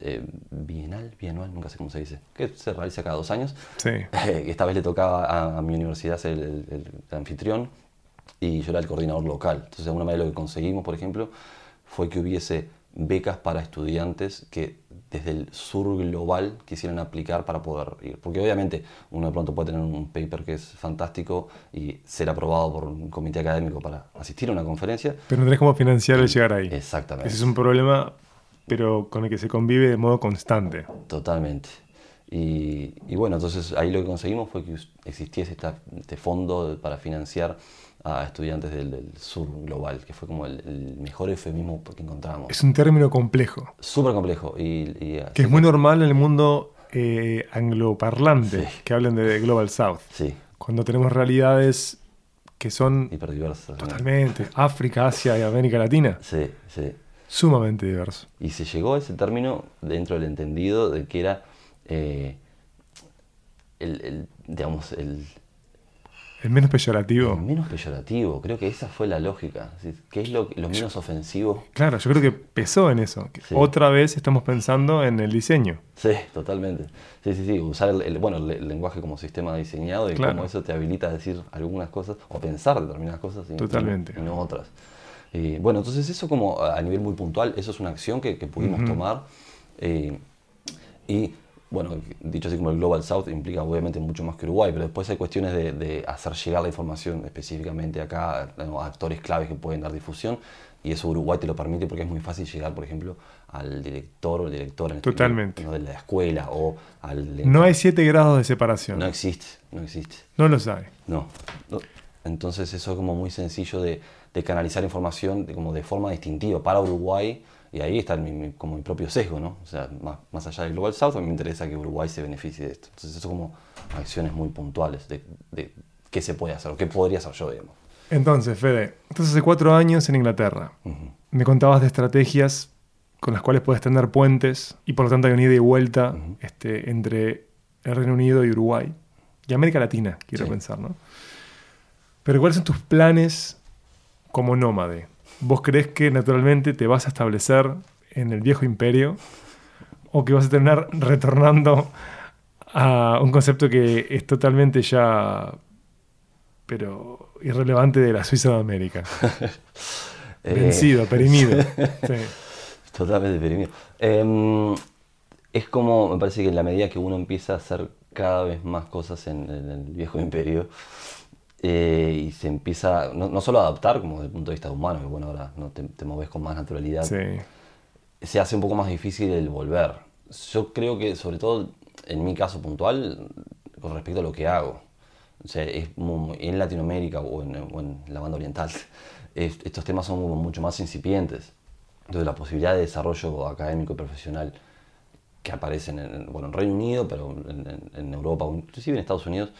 eh, bienal, bianual, nunca sé cómo se dice, que se realiza cada dos años. Sí. Eh, esta vez le tocaba a, a mi universidad ser el, el- el anfitrión y yo era el coordinador local. Entonces, de alguna manera lo que conseguimos, por ejemplo, fue que hubiese becas para estudiantes que desde el sur global quisieran aplicar para poder ir. Porque obviamente uno de pronto puede tener un paper que es fantástico y ser aprobado por un comité académico para asistir a una conferencia. Pero no tenés cómo financiar el llegar ahí. Exactamente. Ese es un problema, pero con el que se convive de modo constante. Totalmente. Y, y bueno, entonces ahí lo que conseguimos fue que existiese esta- este fondo para financiar a estudiantes del, del sur global, que fue como el, el mejor eufemismo que encontramos. Es un término complejo, Súper complejo. Y, y así que es muy normal en el mundo eh, angloparlante, Sí. que hablen de Global South. Sí, Cuando tenemos realidades que son hiperdiverso. ¿no? totalmente África, Asia y América Latina, Sí, sí. sumamente diverso. Y se llegó a ese término dentro del entendido de que era eh, el, el, digamos, el, El menos peyorativo. el menos peyorativo. Creo que esa fue la lógica. ¿Qué es lo, lo menos ofensivo? Claro, yo creo que pesó en eso. Sí. Otra vez estamos pensando en el diseño. Sí, totalmente. Sí, sí, sí. Usar el, el- bueno, el, lenguaje como sistema diseñado y Claro. cómo eso te habilita a decir algunas cosas o pensar determinadas cosas y, Totalmente. y no otras. Y, bueno, entonces eso como a nivel muy puntual, eso es una acción que, que pudimos tomar. eh, y bueno, dicho así como el Global South implica obviamente mucho más que Uruguay, pero después hay cuestiones de, de hacer llegar la información específicamente acá a, actores claves que pueden dar difusión y eso Uruguay te lo permite porque es muy fácil llegar, por ejemplo, al director o directora en este Totalmente. caso, ¿no? de la escuela o al... No hay siete grados de separación. No existe, no existe. No los hay. No. no. Entonces eso es como muy sencillo de, de canalizar información de, como de forma distintiva para Uruguay y ahí está mi, mi- como mi propio sesgo, ¿no? O sea, más, más allá del Global South, a mí me interesa que Uruguay se beneficie de esto. Entonces eso como acciones muy puntuales de, de qué se puede hacer o qué podría hacer yo, digamos. Entonces, Fede, estás hace cuatro años en Inglaterra. Me contabas de estrategias con las cuales puedes tender puentes y por lo tanto hay una ida y vuelta este, entre el Reino Unido y Uruguay. Y América Latina, quiero Sí. pensar, ¿no? Pero ¿cuáles son tus planes como nómade? ¿Vos crees que naturalmente te vas a establecer en el viejo imperio o que vas a terminar retornando a un concepto que es totalmente ya, pero irrelevante de la Suiza de América? Eh, Vencido, perimido. Sí. Totalmente deprimido. Eh, es como, me parece que en la medida que uno empieza a hacer cada vez más cosas en, en el viejo imperio eh, y se empieza, no, no solo a adaptar como desde el punto de vista humano, que bueno, ahora no te, te moves con más naturalidad, Sí. se hace un poco más difícil el volver. Yo creo que, sobre todo en mi caso puntual, con respecto a lo que hago, o sea, es muy- en Latinoamérica o en, o en la banda oriental, es- estos temas son mucho más incipientes. Entonces, la posibilidad de desarrollo académico y profesional que aparecen en, bueno, en Reino Unido, pero en, en- Europa inclusive en Estados Unidos,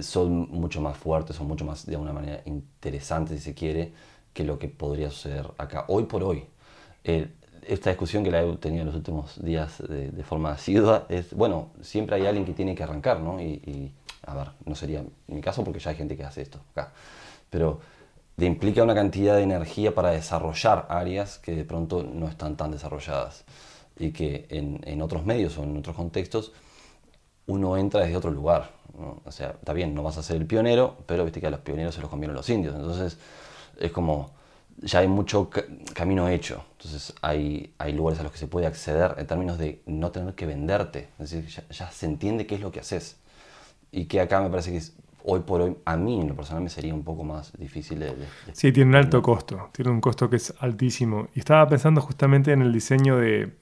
son mucho más fuertes, son mucho más, de alguna manera, interesantes, si se quiere, que lo que podría suceder acá. Hoy por hoy, eh, esta discusión que la he tenido en los últimos días de, de forma asidua es, bueno, siempre hay alguien que tiene que arrancar, ¿no? Y, y, a ver, no sería mi caso porque ya hay gente que hace esto acá, pero de implica una cantidad de energía para desarrollar áreas que de pronto no están tan desarrolladas y que en, en otros medios o en otros contextos uno entra desde otro lugar. ¿no? O sea, está bien, no vas a ser el pionero, pero viste que a los pioneros se los comieron los indios. Entonces, es como, ya hay mucho ca- camino hecho. Entonces, hay, hay lugares a los que se puede acceder en términos de no tener que venderte. Es decir, ya, ya se entiende qué es lo que haces. Y que acá me parece que es, hoy por hoy, a mí en lo personal me sería un poco más difícil de- Sí, tiene un alto costo, tiene un costo que es altísimo. Y estaba pensando justamente en el diseño de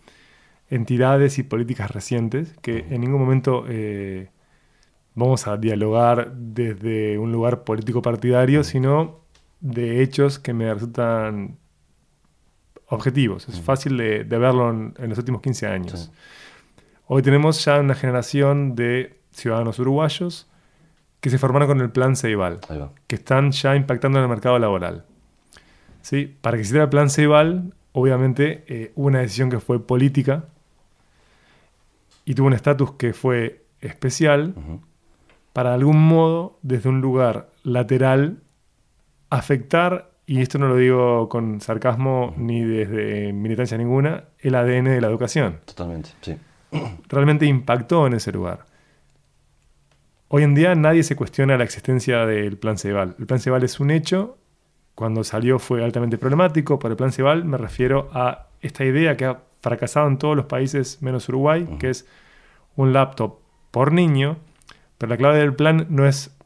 entidades y políticas recientes, que en ningún momento eh, vamos a dialogar desde un lugar político partidario, sino de hechos que me resultan objetivos. Es fácil de, de verlo en, en los últimos 15 años. Sí. Hoy tenemos ya una generación de ciudadanos uruguayos que se formaron con el plan Ceibal que están ya impactando en el mercado laboral. ¿Sí? Para que existiera el plan Ceibal, obviamente eh, hubo una decisión que fue política y tuvo un estatus que fue especial para de algún modo, desde un lugar lateral, afectar, y esto no lo digo con sarcasmo ni desde militancia ninguna, el ADN de la educación Totalmente, sí. realmente impactó en ese lugar. Hoy en día nadie se cuestiona la existencia del plan Ceibal. El plan Ceibal es un hecho. Cuando salió fue altamente problemático. Por el plan Ceibal me refiero a esta idea que ha fracasado en todos los países menos Uruguay, que es un laptop por niño. Pero la clave del plan no es,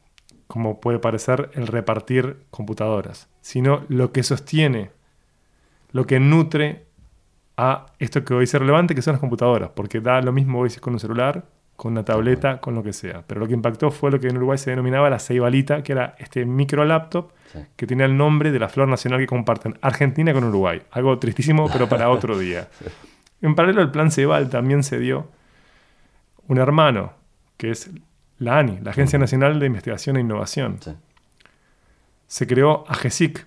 como puede parecer, el repartir computadoras, sino lo que sostiene, lo que nutre a esto que hoy es relevante, que son las computadoras, porque da lo mismo hoy si es con un celular, con una tableta, con lo que sea. Pero lo que impactó fue lo que en Uruguay se denominaba la ceibalita, que era este micro laptop Sí. que tenía el nombre de la flor nacional que comparten Argentina con Uruguay. Algo tristísimo, pero para otro día. En paralelo al plan Ceibal también se dio un hermano, que es la ANI, la Agencia Nacional de Investigación e Innovación sí. se creó AGESIC,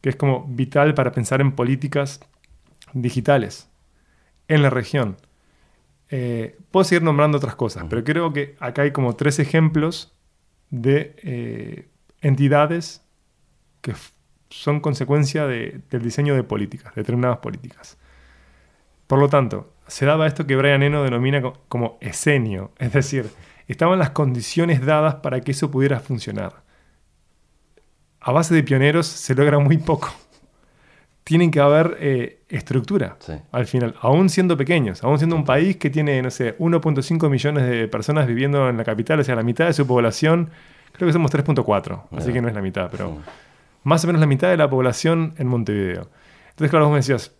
que es como vital para pensar en políticas digitales en la región. Eh, puedo seguir nombrando otras cosas, pero creo que acá hay como tres ejemplos de eh, entidades que son consecuencia de- del diseño de políticas, de determinadas políticas. Por lo tanto, se daba esto que Brian Eno denomina co- como esenio, es decir, estaban las condiciones dadas para que eso pudiera funcionar a base de pioneros se logra muy poco. Tienen que haber eh, estructura Sí. al final, aún siendo pequeños, aún siendo un país que tiene, no sé, 1.5 millones de personas viviendo en la capital, o sea, la mitad de su población, creo que somos 3.4, así Ya. que no es la mitad, pero Mm. más o menos la mitad de la población en Montevideo. Entonces, claro, vos me decías,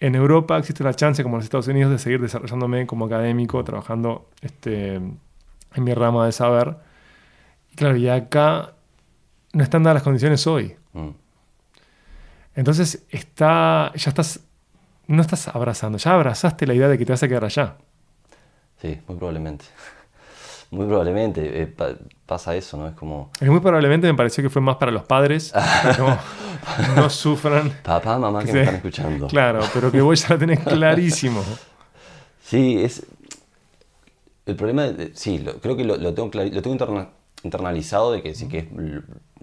en Europa existe la chance, como en los Estados Unidos, de seguir desarrollándome como académico, trabajando este, en mi rama de saber. Y claro, y acá no están dadas las condiciones hoy. Mm. Entonces, está, ya estás, no estás abrazando, ya abrazaste la idea de que te vas a quedar allá. Sí, muy probablemente. Muy probablemente eh, pa- pasa eso, ¿no? Es como, Es muy probablemente me pareció que fue más para los padres, que no, no sufran. papá, mamá, que me están escuchando. Claro, pero que vos ya lo tenés clarísimo. Sí, es. El problema, de- sí, lo- creo que lo, lo tengo, lo tengo interna- internalizado de que sí que es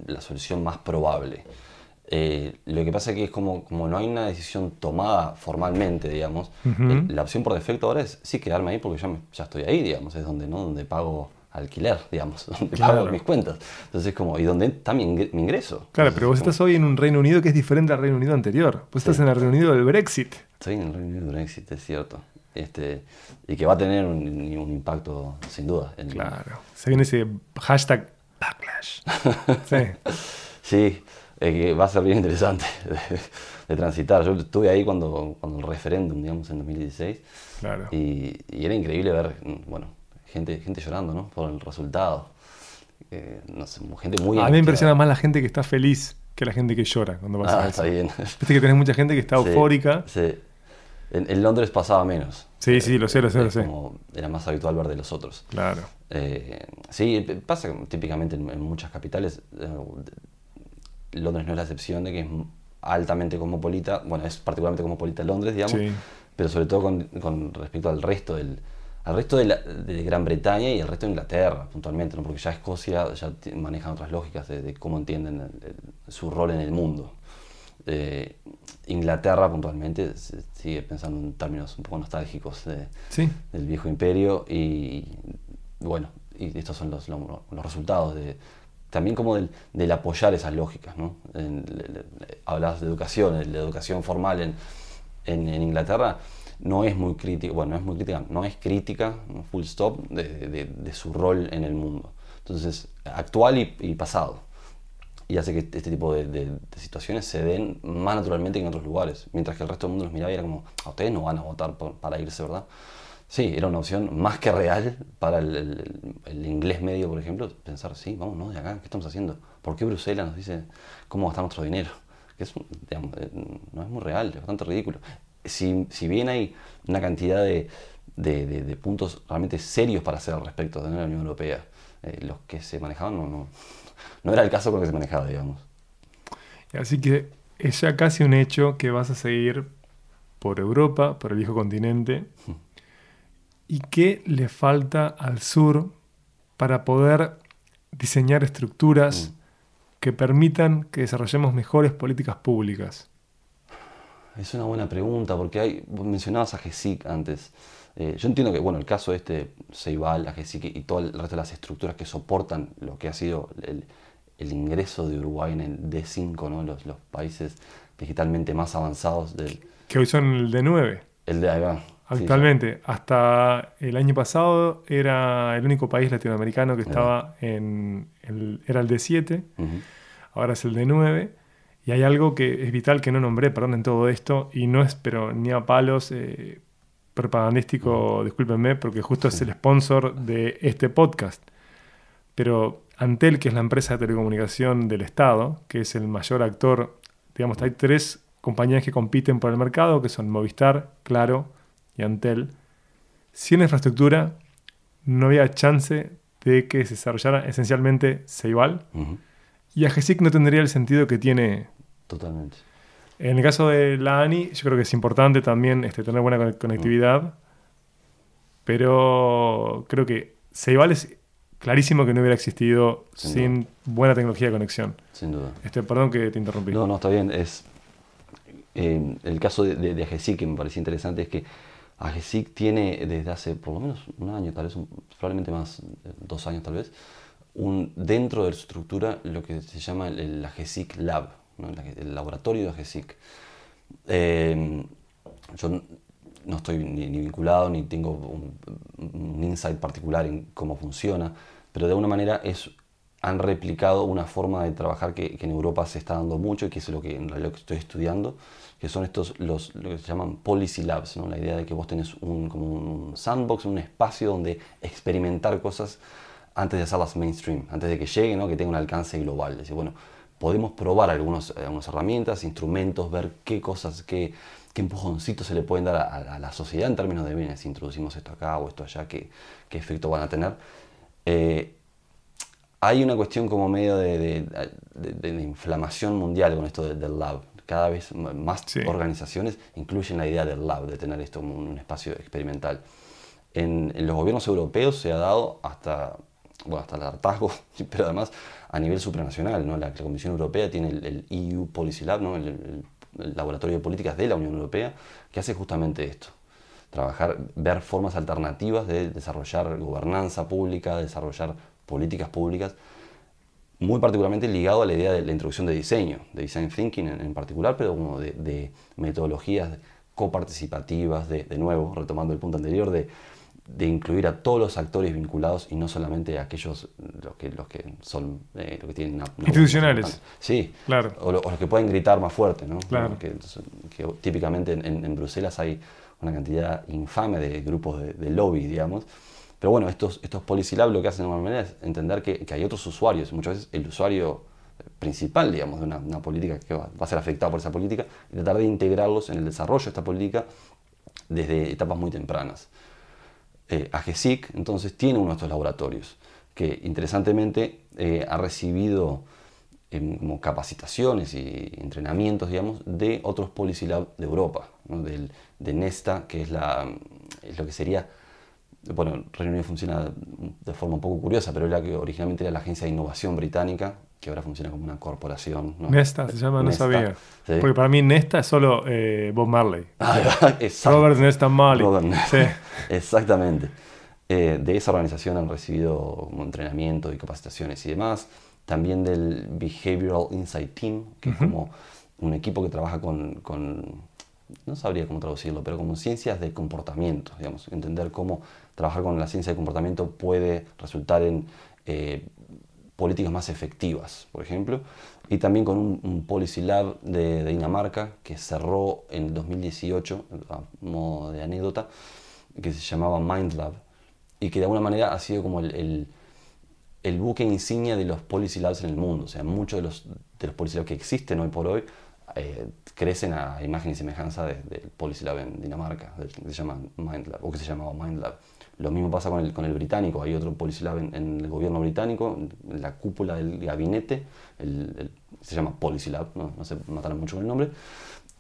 la solución más probable. Eh, lo que pasa es que es como, como no hay una decisión tomada formalmente, digamos, el- la opción por defecto ahora es sí quedarme ahí porque ya, me- ya estoy ahí, digamos, es donde, ¿no? donde pago alquiler, digamos, donde Claro. pago mis cuentas. Entonces, como, y donde está mi, ingre- mi ingreso. Claro, Entonces, pero vos como, estás hoy en un Reino Unido que es diferente al Reino Unido anterior. Vos estás en el Reino Unido del Brexit. Estoy en el Reino Unido de Brexit, es cierto. Este, y que va a tener un, un impacto, sin duda. en- Claro. Se viene ese hashtag backlash. Sí. Sí, eh, que va a ser bien interesante de, de transitar. Yo estuve ahí cuando, cuando el referéndum, digamos, en 2016, Claro. y, y era increíble ver, bueno, gente, gente llorando, ¿no? Por el resultado. Eh, no sé, gente muy... A mí me impresiona más la gente que está feliz que la gente que llora cuando pasa Ah, eso. está bien. Viste que tenés mucha gente que está Sí, eufórica. Sí. En, en Londres pasaba menos. Sí, sí, lo sé, lo sé, lo sé. como- era más habitual ver de los otros. Claro. Eh, sí, pasa típicamente en, en muchas capitales. eh, Londres no es la excepción de que es altamente cosmopolita. Bueno, es particularmente cosmopolita Londres, digamos. Sí. Pero sobre todo con, con respecto al resto del al resto de, la- de Gran Bretaña y el resto de Inglaterra, puntualmente, ¿no? porque ya Escocia ya manejan otras lógicas de, de cómo entienden el- el- su rol en el mundo. Eh, Inglaterra, puntualmente, se- sigue pensando en términos un poco nostálgicos de, Sí. del viejo imperio y bueno, y estos son los- los resultados de también como del, apoyar esas lógicas, ¿no? En- le- le- hablabas de educación, la educación formal en, en, Inglaterra no es muy crítica, bueno, no es muy crítica, no es crítica, full stop, de, de- su rol en el mundo. Entonces, actual y, pasado. Y hace que este tipo de, situaciones se den más naturalmente que en otros lugares. Mientras que el resto del mundo los miraba y era como, a ustedes no van a votar para irse, ¿verdad? Sí, era una opción más que real para el, el- el inglés medio, por ejemplo, pensar, sí, vamos, ¿no? De acá, ¿qué estamos haciendo? ¿Por qué Bruselas nos dice cómo gastar nuestro dinero? Que es, digamos, eh, no es muy real, es bastante ridículo. Si, si bien hay una cantidad de, de- de- de puntos realmente serios para hacer al respecto de la Unión Europea, eh, los que se manejaban no, no, no era el caso con lo que se manejaba, digamos. Así que es ya casi un hecho que vas a seguir por Europa, por el viejo continente. ¿Y qué le falta al sur para poder diseñar estructuras que permitan que desarrollemos mejores políticas públicas? Es una buena pregunta, porque hay, vos mencionabas a GESIC antes. Eh, yo entiendo que, bueno, el caso este, Ceibal, a GESIC y todo el resto de las estructuras que soportan lo que ha sido el, el ingreso de Uruguay en el D5, ¿no? los, los países digitalmente más avanzados del Que hoy son el D9. el de ahí va. Sí, Actualmente, hasta el año pasado era el único país latinoamericano que estaba en el, era el D7, ya. Ujú. ahora es el D9. Y hay algo que es vital que no nombré, perdón, en todo esto, y no es, pero ni a palos eh, propagandístico, discúlpenme, porque justo es el sponsor de este podcast. Pero Antel, que es la empresa de telecomunicación del Estado, que es el mayor actor, digamos, hay tres compañías que compiten por el mercado, que son Movistar, Claro y Antel. Sin infraestructura no había chance de que se desarrollara esencialmente Ceibal, Ujú. y AGESIC no tendría el sentido que tiene. Totalmente. En el caso de la ANI, yo creo que es importante también este, tener buena con- conectividad, pero creo que Ceibal es clarísimo que no hubiera existido Sin sin buena tecnología de conexión. Sin duda. Este, perdón que te interrumpí. No, no, está bien. Es, eh, el caso de, de, de AGESIC que me parecía interesante es que AGESIC tiene desde hace por lo menos un año, tal vez, un- probablemente más, dos años tal vez, un, dentro de su estructura lo que se llama el, el AGESIC Lab, ¿no? el, el laboratorio de AGESIC. Eh, yo no estoy ni, ni vinculado ni tengo un, un insight particular en cómo funciona, pero de alguna manera es, han replicado una forma de trabajar que, que en Europa se está dando mucho y que es lo que en realidad estoy estudiando, que son estos los lo que se llaman policy labs, ¿no? la idea de que vos tenés un, como un sandbox, un espacio donde experimentar cosas antes de hacerlas mainstream, antes de que llegue, ¿no? que tenga un alcance global. Decir, bueno, podemos probar algunos, algunas herramientas, instrumentos, ver qué cosas, qué, qué empujoncitos se le pueden dar a, a la sociedad en términos de, bien, si introducimos esto acá o esto allá, qué, qué efecto van a tener. Eh, hay una cuestión como medio de, de- de- de inflamación mundial con esto de- del lab. Cada vez más Sí. organizaciones incluyen la idea del lab, de tener esto como un, un espacio experimental. En, en los gobiernos europeos se ha dado hasta, bueno, hasta el hartazgo, pero además a nivel supranacional. ¿no? La, la Comisión Europea tiene el, el EU Policy Lab, ¿no? el, el- el laboratorio de políticas de la Unión Europea, que hace justamente esto trabajar, ver formas alternativas de desarrollar gobernanza pública, de desarrollar políticas públicas, muy particularmente ligado a la idea de la introducción de diseño, de design thinking en, en particular, pero como de, de metodologías coparticipativas, de, de nuevo, retomando el punto anterior, de, de incluir a todos los actores vinculados y no solamente a aquellos los que, los que son eh, los que tienen una, una Institucionales. Sí, Claro. o, o los que pueden gritar más fuerte, ¿no? Claro. Que, que típicamente en, en- en Bruselas hay una cantidad infame de grupos de, de lobby, digamos. Pero bueno, estos, estos lo que hacen normalmente es entender que, que hay otros usuarios. Muchas veces el usuario principal, digamos, de una, política que va, a ser afectado por esa política y tratar de integrarlos en el desarrollo de esta política desde etapas muy tempranas. Eh, AGESIC entonces tiene uno de estos laboratorios que interesantemente eh, ha recibido em, como capacitaciones y entrenamientos, digamos, de otros Policy Lab de Europa. Del- de Nesta, que es, la, es lo que sería, bueno, Reino Unido funciona de forma un poco curiosa, pero era que originalmente era la Agencia de Innovación Británica, que ahora funciona como una corporación. ¿no? Nesta se llama, no Nesta, sabía. sí. Porque para mí Nesta es solo eh, Bob Marley. Ah, exacto. Robert Nesta Marley. Robert Nesta. Sí. Exactamente. Eh, de esa organización han recibido entrenamiento y capacitaciones y demás. También del Behavioral Insight Team, que es como un equipo que trabaja con, con- no sabría cómo traducirlo, pero como ciencias de comportamiento, digamos, entender cómo trabajar con la ciencia de comportamiento puede resultar en eh, políticas más efectivas, por ejemplo, y también con un, Policy Lab de, Dinamarca que cerró en el 2018, a modo de anécdota, que se llamaba Mind Lab, y que de alguna manera ha sido como el, el- el buque insignia de los Policy Labs en el mundo. O sea, muchos de los, de los Policy Labs que existen hoy por hoy eh, crecen a imagen y semejanza de- del Policy Lab en Dinamarca, que se llama Mind Lab, o que se llamaba Mind Lab. Lo mismo pasa con el, con el británico, hay otro Policy Lab en, el gobierno británico, en la cúpula del gabinete, se llama Policy Lab, no, se mataron mucho con el nombre.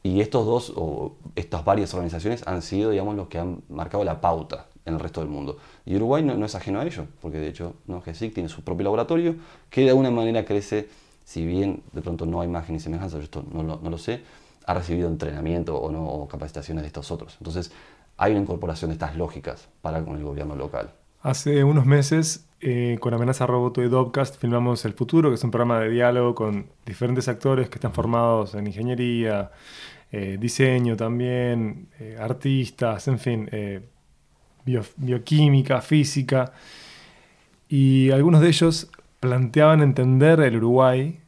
Y estos dos, o estas varias organizaciones, han sido, digamos, los que han marcado la pauta en el resto del mundo. Y Uruguay no, no es ajeno a ello, porque de hecho, ¿no? GESIC tiene su propio laboratorio, que de alguna manera crece, si bien de pronto no hay imagen ni semejanza, yo esto no lo, sé, ha recibido entrenamiento o no o capacitaciones de estos otros. Entonces, hay una incorporación de estas lógicas para con el gobierno local. Hace unos meses, eh, con Amenaza Roboto y Dopcast, filmamos El Futuro, que es un programa de diálogo con diferentes actores que están formados en ingeniería, eh, diseño también, eh, artistas, en fin, bio- bioquímica, física. Y algunos de ellos planteaban entender el Uruguay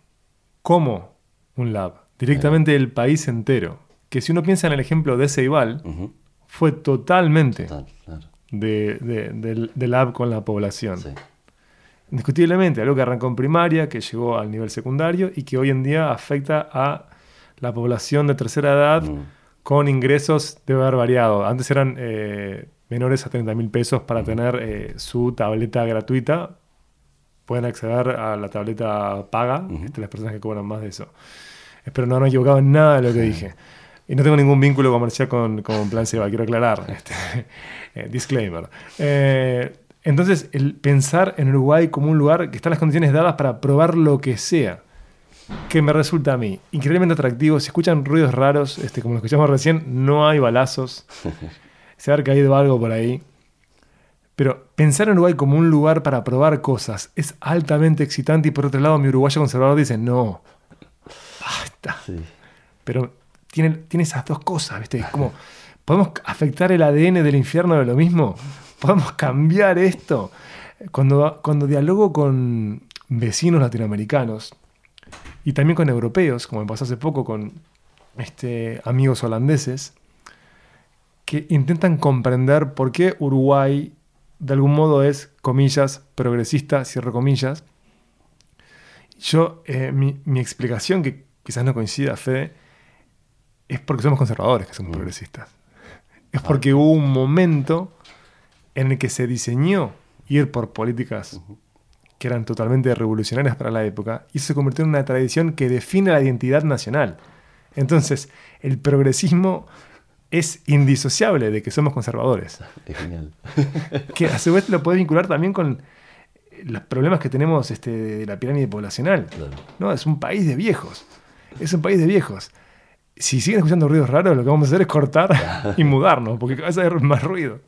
como un lab, directamente el país entero. Que si uno piensa en el ejemplo de Ceibal, fue totalmente Total, claro. de, lab con la población. Sí. Indiscutiblemente, algo que arrancó en primaria, que llegó al nivel secundario y que hoy en día afecta a la población de tercera edad Mm. con ingresos debe haber variado. Antes eran eh, menores a 30 mil pesos para tener eh, su tableta gratuita. Pueden acceder a la tableta paga, este, las personas que cobran más de eso. Espero no haberme equivocado en nada de lo que dije. Y no tengo ningún vínculo comercial con, con Plan Seba, quiero aclarar. Este, eh, disclaimer. Eh, entonces, el pensar en Uruguay como un lugar que están las condiciones dadas para probar lo que sea, que me resulta a mí increíblemente atractivo. Si escuchan ruidos raros, este, como lo escuchamos recién, no hay balazos. Se ha caído algo por ahí. Pero pensar en Uruguay como un lugar para probar cosas es altamente excitante y por otro lado mi uruguayo conservador dice, no, basta. Sí. Pero tiene, tiene esas dos cosas, ¿viste? Es como, ¿podemos afectar el ADN del infierno de lo mismo? ¿Podemos cambiar esto? Cuando, cuando dialogo con vecinos latinoamericanos y también con europeos, como me pasó hace poco con este, amigos holandeses, que intentan comprender por qué Uruguay de algún modo es, comillas, progresista, cierro comillas. Yo, eh, mi, mi explicación, que quizás no coincida, Fede, es porque somos conservadores, que somos progresistas. Es porque hubo un momento en el que se diseñó ir por políticas que eran totalmente revolucionarias para la época y se convirtió en una tradición que define la identidad nacional. Entonces, el progresismo es indisociable de que somos conservadores. Es genial. Que a su vez lo puedes vincular también con los problemas que tenemos este, de la pirámide poblacional. Claro. ¿no? Es un país de viejos. Es un país de viejos. Si siguen escuchando ruidos raros, lo que vamos a hacer es cortar y mudarnos, porque vas a haber más ruido.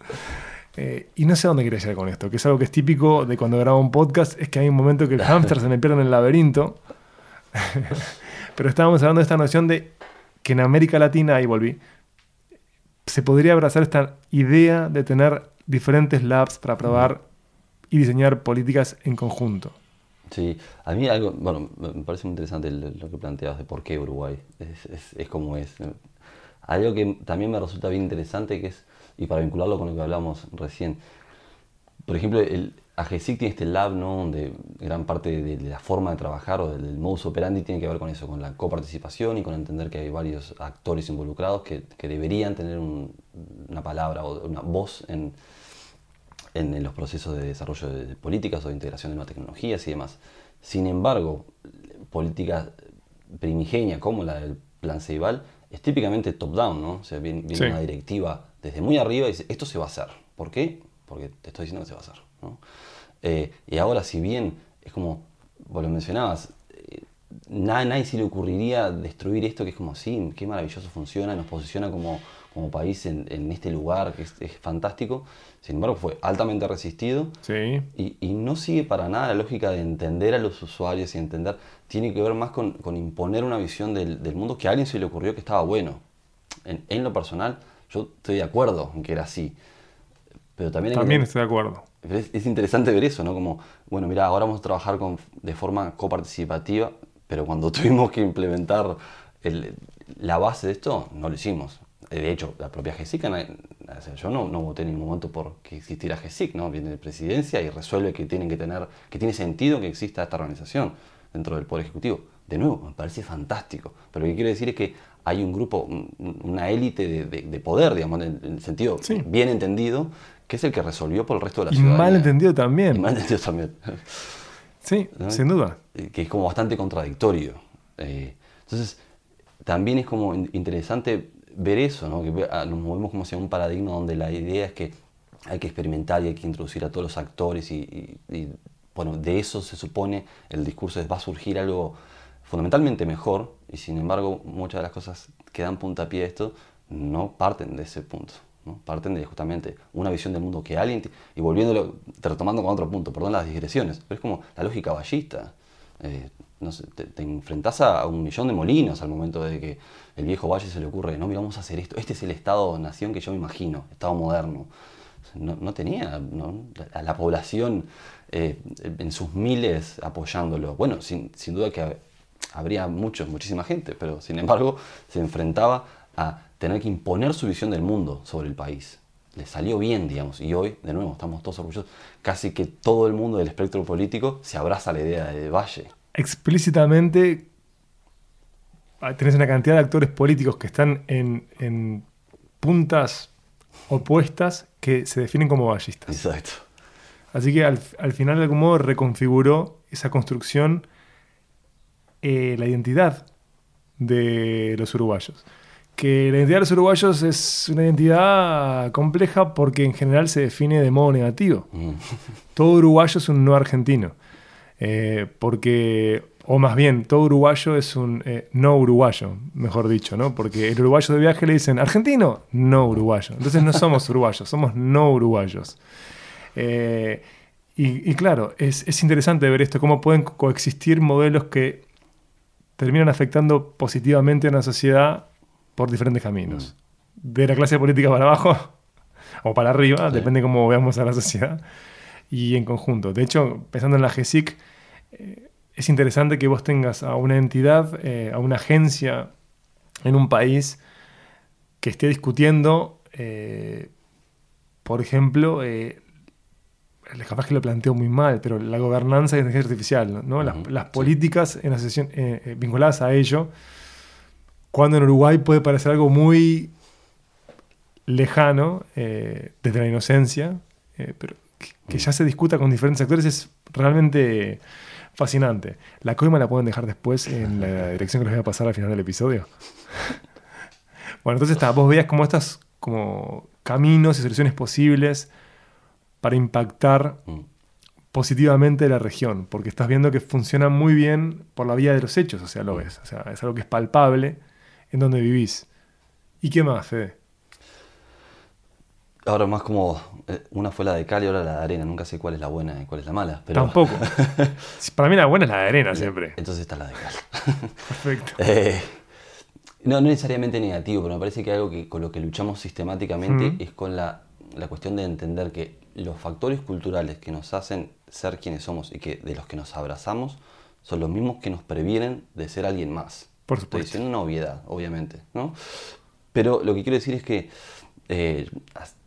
Eh, y no sé a dónde quería llegar con esto, que es algo que es típico de cuando grabo un podcast, es que hay un momento que el hámster se me pierde en el laberinto. Pero estábamos hablando de esta noción de que en América Latina, ahí volví, se podría abrazar esta idea de tener diferentes labs para probar y diseñar políticas en conjunto. Sí, a mí algo, bueno, me parece muy interesante lo que planteabas de por qué Uruguay es, es, es como es. Algo que también me resulta bien interesante que es, y para vincularlo con lo que hablamos recién, por ejemplo, el AGESIC tiene este lab, ¿no? Donde gran parte de, de la forma de trabajar o del, modus operandi tiene que ver con eso, con la coparticipación y con entender que hay varios actores involucrados que, que deberían tener un- una palabra o una voz en, en, en los procesos de desarrollo de políticas o de integración de nuevas tecnologías y demás. Sin embargo, política primigenia como la del Plan Ceibal es típicamente top-down, ¿no? O sea, viene, viene Sí. una directiva desde muy arriba y dice, esto se va a hacer. ¿Por qué? Porque te estoy diciendo que se va a hacer. ¿no? Eh, y ahora, si bien es como, vos lo mencionabas, eh, nada, nadie se le ocurriría destruir esto que es como, sí, qué maravilloso funciona, nos posiciona como, como país en, en este lugar que es, es fantástico. Sin embargo, fue altamente resistido Sí. y, y no sigue para nada la lógica de entender a los usuarios y entender, tiene que ver más con, con imponer una visión del, del mundo que a alguien se le ocurrió que estaba bueno. En, en lo personal, yo estoy de acuerdo en que era así. Pero también, que También tener- estoy de acuerdo. Pero es, es interesante ver eso, ¿no? Como, bueno, mira, ahora vamos a trabajar con, de forma coparticipativa, pero cuando tuvimos que implementar el- la base de esto, no lo hicimos. Eh, De hecho, la propia GESIC, o sea, yo no, no voté en ningún momento por que existiera GESIC, ¿no? Viene de presidencia y resuelve que tienen que tener, que tiene sentido que exista esta organización dentro del Poder Ejecutivo. De nuevo, me parece fantástico. Pero lo que quiero decir es que hay un grupo, un- una élite de, de- de poder, digamos, en el sentido Sí. bien entendido, que es el que resolvió por el resto de la Y ciudadanía. mal entendido también. Y mal entendido también. Sí, ¿no? sin duda. Que es como bastante contradictorio. Eh, entonces, también es como in- interesante ver eso, ¿no? Que ah, nos movemos como hacia un paradigma donde la idea es que hay que experimentar y hay que introducir a todos los actores y, y- y, bueno, de eso se supone el discurso es va a surgir algo fundamentalmente mejor y sin embargo muchas de las cosas que dan puntapié a esto no parten de ese punto. Parten de justamente una visión del mundo que alguien, y volviéndolo, retomando con otro punto, perdón las digresiones, pero es como la lógica ballista. Eh, te, te a un millón de molinos al momento de que el viejo Valle se le ocurre, no, mira, vamos a hacer esto, este es el Estado-nación que yo me imagino, Estado moderno. No, no tenía a la población eh, en sus miles apoyándolo. Bueno, sin, sin duda que hab- habría muchos, muchísima gente, pero sin embargo se enfrentaba a tener que imponer su visión del mundo sobre el país. Le salió bien, digamos, y hoy, de nuevo, estamos todos orgullosos. Casi que todo el mundo del espectro político se abraza a la idea de Valle. Explícitamente ah, tenés una cantidad de actores políticos que están en, en puntas opuestas que se definen como ballistas. Exacto. Así que al, al final de algún modo reconfiguró esa construcción eh, la identidad de los uruguayos. Que la identidad de los uruguayos es una identidad compleja porque en general se define de modo negativo. Mm. Todo uruguayo es un no argentino. Eh, porque, o más bien, todo uruguayo es un eh, no uruguayo, mejor dicho, ¿no? Porque el uruguayo de viaje le dicen argentino, no uruguayo. Entonces no somos uruguayos, somos no uruguayos. Eh, y, y claro, es, es interesante ver esto, cómo pueden co- coexistir modelos que terminan afectando positivamente a una sociedad por diferentes caminos. De la clase política para abajo o para arriba, Sí. depende cómo veamos a la sociedad, y en conjunto. De hecho, pensando en la GESIC, eh, es interesante que vos tengas a una entidad, eh, a una agencia en un país que esté discutiendo, eh, por ejemplo, eh, capaz que lo planteo muy mal, pero la gobernanza de inteligencia artificial, ¿no? Las, políticas en asociación, eh, eh, vinculadas a ello, cuando en Uruguay puede parecer algo muy lejano eh, desde la inocencia, eh, pero que, que ya se discuta con diferentes actores es realmente fascinante. La coima la pueden dejar después en la dirección que les voy a pasar al final del episodio. bueno, entonces está, vos veas como estas como caminos y soluciones posibles para impactar Mm. positivamente la región, porque estás viendo que funciona muy bien por la vía de los hechos, o sea, lo ves, o sea, es algo que es palpable en donde vivís. ¿Y qué más, Fede? Ahora más como, eh, una fue la de cal y ahora la de arena, nunca sé cuál es la buena y cuál es la mala. Pero, Tampoco. Para mí la buena es la de arena siempre. Entonces está la de cal. Perfecto. Eh, no, no necesariamente negativo, pero me parece que algo que con lo que luchamos sistemáticamente es con la, la cuestión de entender que los factores culturales que nos hacen ser quienes somos y que de los que nos abrazamos son los mismos que nos previenen de ser alguien más. Por Estoy supuesto. diciendo una obviedad, obviamente, ¿no? Pero lo que quiero decir es que eh,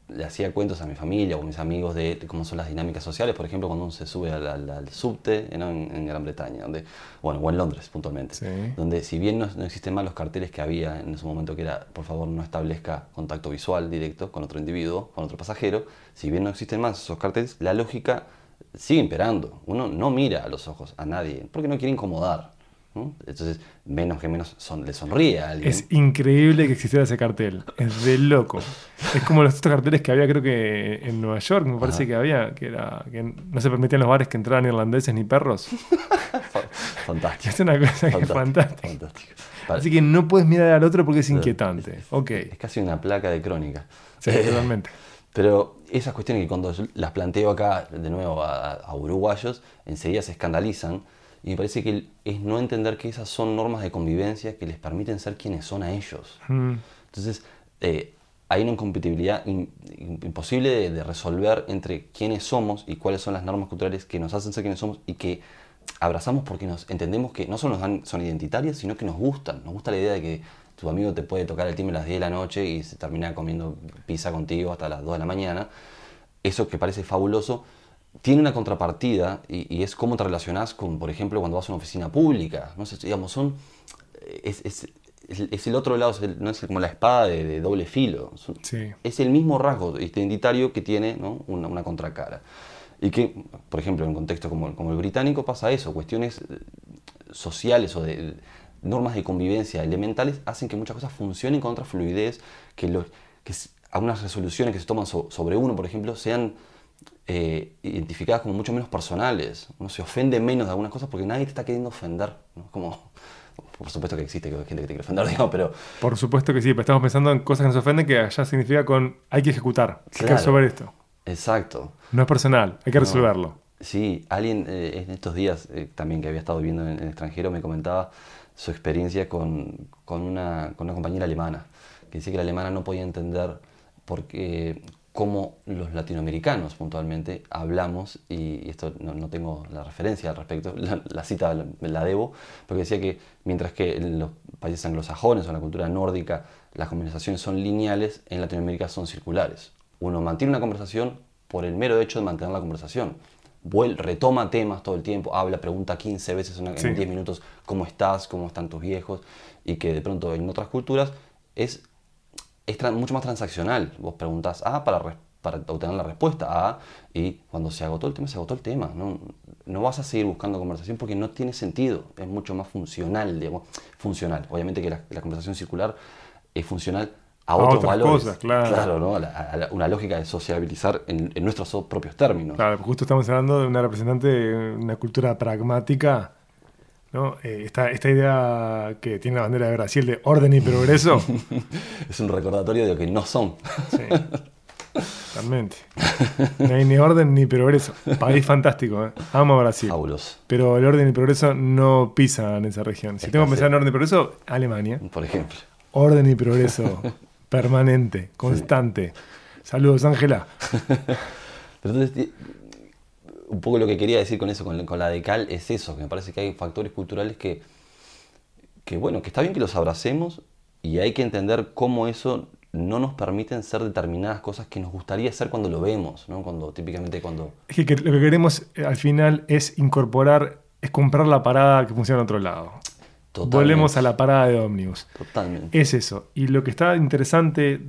le hacía cuentos a mi familia o a mis amigos de cómo son las dinámicas sociales, por ejemplo, cuando uno se sube al, al- al subte en, en Gran Bretaña, donde, bueno, o en Londres puntualmente, Sí. donde si bien no, no existen más los carteles que había en ese momento que era, por favor, no establezca contacto visual directo con otro individuo, con otro pasajero, si bien no existen más esos carteles, la lógica sigue imperando. Uno no mira a los ojos a nadie porque no quiere incomodar. ¿No? Entonces, menos que menos son, le sonríe a alguien. Es increíble que existiera ese cartel. Es de loco. Es como los estos carteles que había, creo que en Nueva York, me parece Ajá. que había, que era que no se permitían los bares que entraran irlandeses ni perros. Fa- Fantástico. Es una cosa que es fantástica. fantástico. Así que no puedes mirar al otro porque es Claro, inquietante. es- Ok. Es casi una placa de crónica. Sí, Eh, totalmente. Pero esas cuestiones que cuando las planteo acá de nuevo a, a uruguayos, enseguida se escandalizan. Y me parece que es no entender que esas son normas de convivencia que les permiten ser quienes son a ellos. Mm, Entonces, eh, hay una incompatibilidad in- in- imposible de, de resolver entre quiénes somos y cuáles son las normas culturales que nos hacen ser quienes somos y que abrazamos porque nos entendemos que no solo nos dan- son identitarias, sino que nos gustan. Nos gusta la idea de que tu amigo te puede tocar el timbre a las 10 de la noche y se termina comiendo pizza contigo hasta las 2 de la mañana. Eso que parece fabuloso tiene una contrapartida y, y es cómo te relacionás con, por ejemplo, cuando vas a una oficina pública. No sé, digamos, son es, es- es- es el otro lado, es el- no es como la espada de, de doble filo. Son- Sí. Es el mismo rasgo identitario que tiene ¿no? una, una contracara. Y que, por ejemplo, en un contexto como, como el británico pasa eso, cuestiones sociales o de, de normas de convivencia elementales hacen que muchas cosas funcionen con otra fluidez, que, los, que algunas resoluciones que se toman so- sobre uno, por ejemplo, sean eh, identificadas como mucho menos personales. Uno se ofende menos de algunas cosas porque nadie te está queriendo ofender. ¿no? Como, por supuesto que existe gente que te quiere ofender, digo, pero Por supuesto que sí, pero estamos pensando en cosas que nos ofenden que allá significa con hay que ejecutar, hay que resolver esto. exacto. No es personal, hay que No. resolverlo. Sí, alguien eh, en estos días eh, también que había estado viviendo en, el extranjero me comentaba su experiencia con, con una, con una compañera alemana, que decía que la alemana no podía entender por qué, cómo los latinoamericanos puntualmente hablamos, y, y esto no, no tengo la referencia al respecto, la, la cita la, la debo, porque decía que mientras que en los países anglosajones o en la cultura nórdica las conversaciones son lineales, en Latinoamérica son circulares. Uno mantiene una conversación por el mero hecho de mantener la conversación. Vuel- retoma temas todo el tiempo, habla, pregunta 15 veces en, una- Sí. en 10 minutos cómo estás, cómo están tus viejos, y que de pronto en otras culturas es, es mucho más transaccional. Vos preguntas A para, para obtener la respuesta A, y cuando se agotó el tema, se agotó el tema. No, no vas a seguir buscando conversación porque no tiene sentido, es mucho más funcional, digamos, funcional. Obviamente que la, la conversación circular es funcional a A otros otras valores. cosas, claro. ¿no? A la- a la- una lógica de sociabilizar en, en nuestros propios términos. Claro, justo estamos hablando de una representante de una cultura pragmática, ¿no? Eh, esta, esta idea que tiene la bandera de Brasil de orden y progreso. Es un recordatorio de lo que no son. Sí, totalmente. No hay ni orden ni progreso. País fantástico, ¿eh? Amo a Brasil. Pero el orden y el progreso no pisan esa región. Si tengo que pensar en orden y progreso, Alemania. Por ejemplo. orden y progreso permanente, constante. Saludos, Ángela. Pero entonces, un poco lo que quería decir con eso, con, la- con la decal, es eso, que me parece que hay factores culturales que, que, bueno, que está bien que los abracemos y hay que entender cómo eso no nos permiten ser determinadas cosas que nos gustaría ser cuando lo vemos, ¿no? Cuando, típicamente cuando... Es que, que lo que queremos eh, al final es incorporar, es comprar la parada que funciona en otro lado. Totalmente. Volvemos a la parada de ómnibus. Totalmente. Es eso. Y lo que está interesante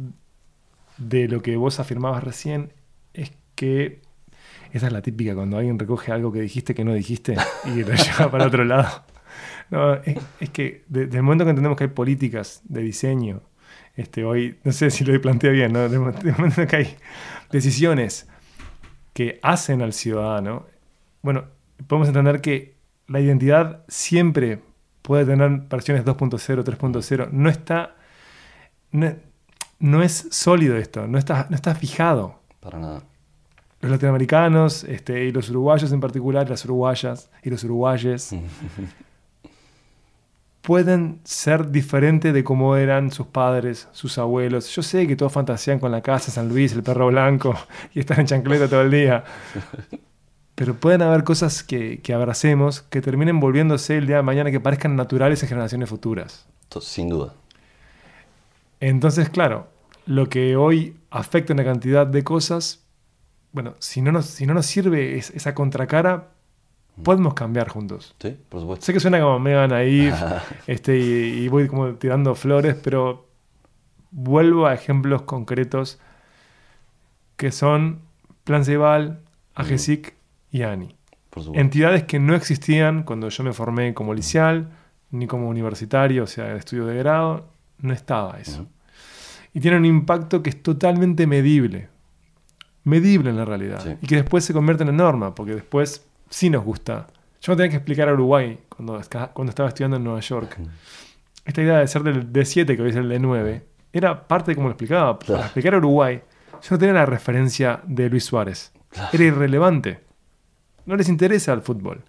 de lo que vos afirmabas recién es que esa es la típica cuando alguien recoge algo que dijiste que no dijiste y lo lleva para otro lado. No, es, que de- desde el momento que entendemos que hay políticas de diseño, este, hoy, no sé si lo planteé bien, ¿no? Desde el momento- desde el momento que hay decisiones que hacen al ciudadano, bueno, podemos entender que la identidad siempre puede tener versiones 2.0, 3.0, no está, no, no es sólido esto, no está, no está fijado. Para nada. Los latinoamericanos este, y los uruguayos en particular, las uruguayas y los uruguayes, pueden ser diferentes de cómo eran sus padres, sus abuelos. Yo sé que todos fantasean con la casa, San Luis, el perro blanco y estar en chancleta todo el día. Pero pueden haber cosas que, que abracemos que terminen volviéndose el día de mañana que parezcan naturales en generaciones futuras. Sin duda. Entonces, claro, lo que hoy afecta una cantidad de cosas, bueno, si no nos, si no nos sirve es- esa contracara, podemos cambiar juntos. Sí, por supuesto. Sé que suena como mega naif este, y, y voy como tirando flores, pero vuelvo a ejemplos concretos que son Plan Ceibal, AGESIC y ANI. Por supuesto. Entidades que no existían cuando yo me formé como licial, ni como universitario, o sea, de estudio de grado, no estaba eso. Y tiene un impacto que es totalmente medible. Medible en la realidad. Sí. Y que después se convierte en norma, porque después sí nos gusta. Yo no tenía que explicar a Uruguay cuando, estaba estudiando en Nueva York. Esta idea de ser del D7, que hoy es el D9, era parte de cómo lo explicaba. Para explicar a Uruguay, yo no tenía la referencia de Luis Suárez. Era irrelevante. No les interesa el fútbol.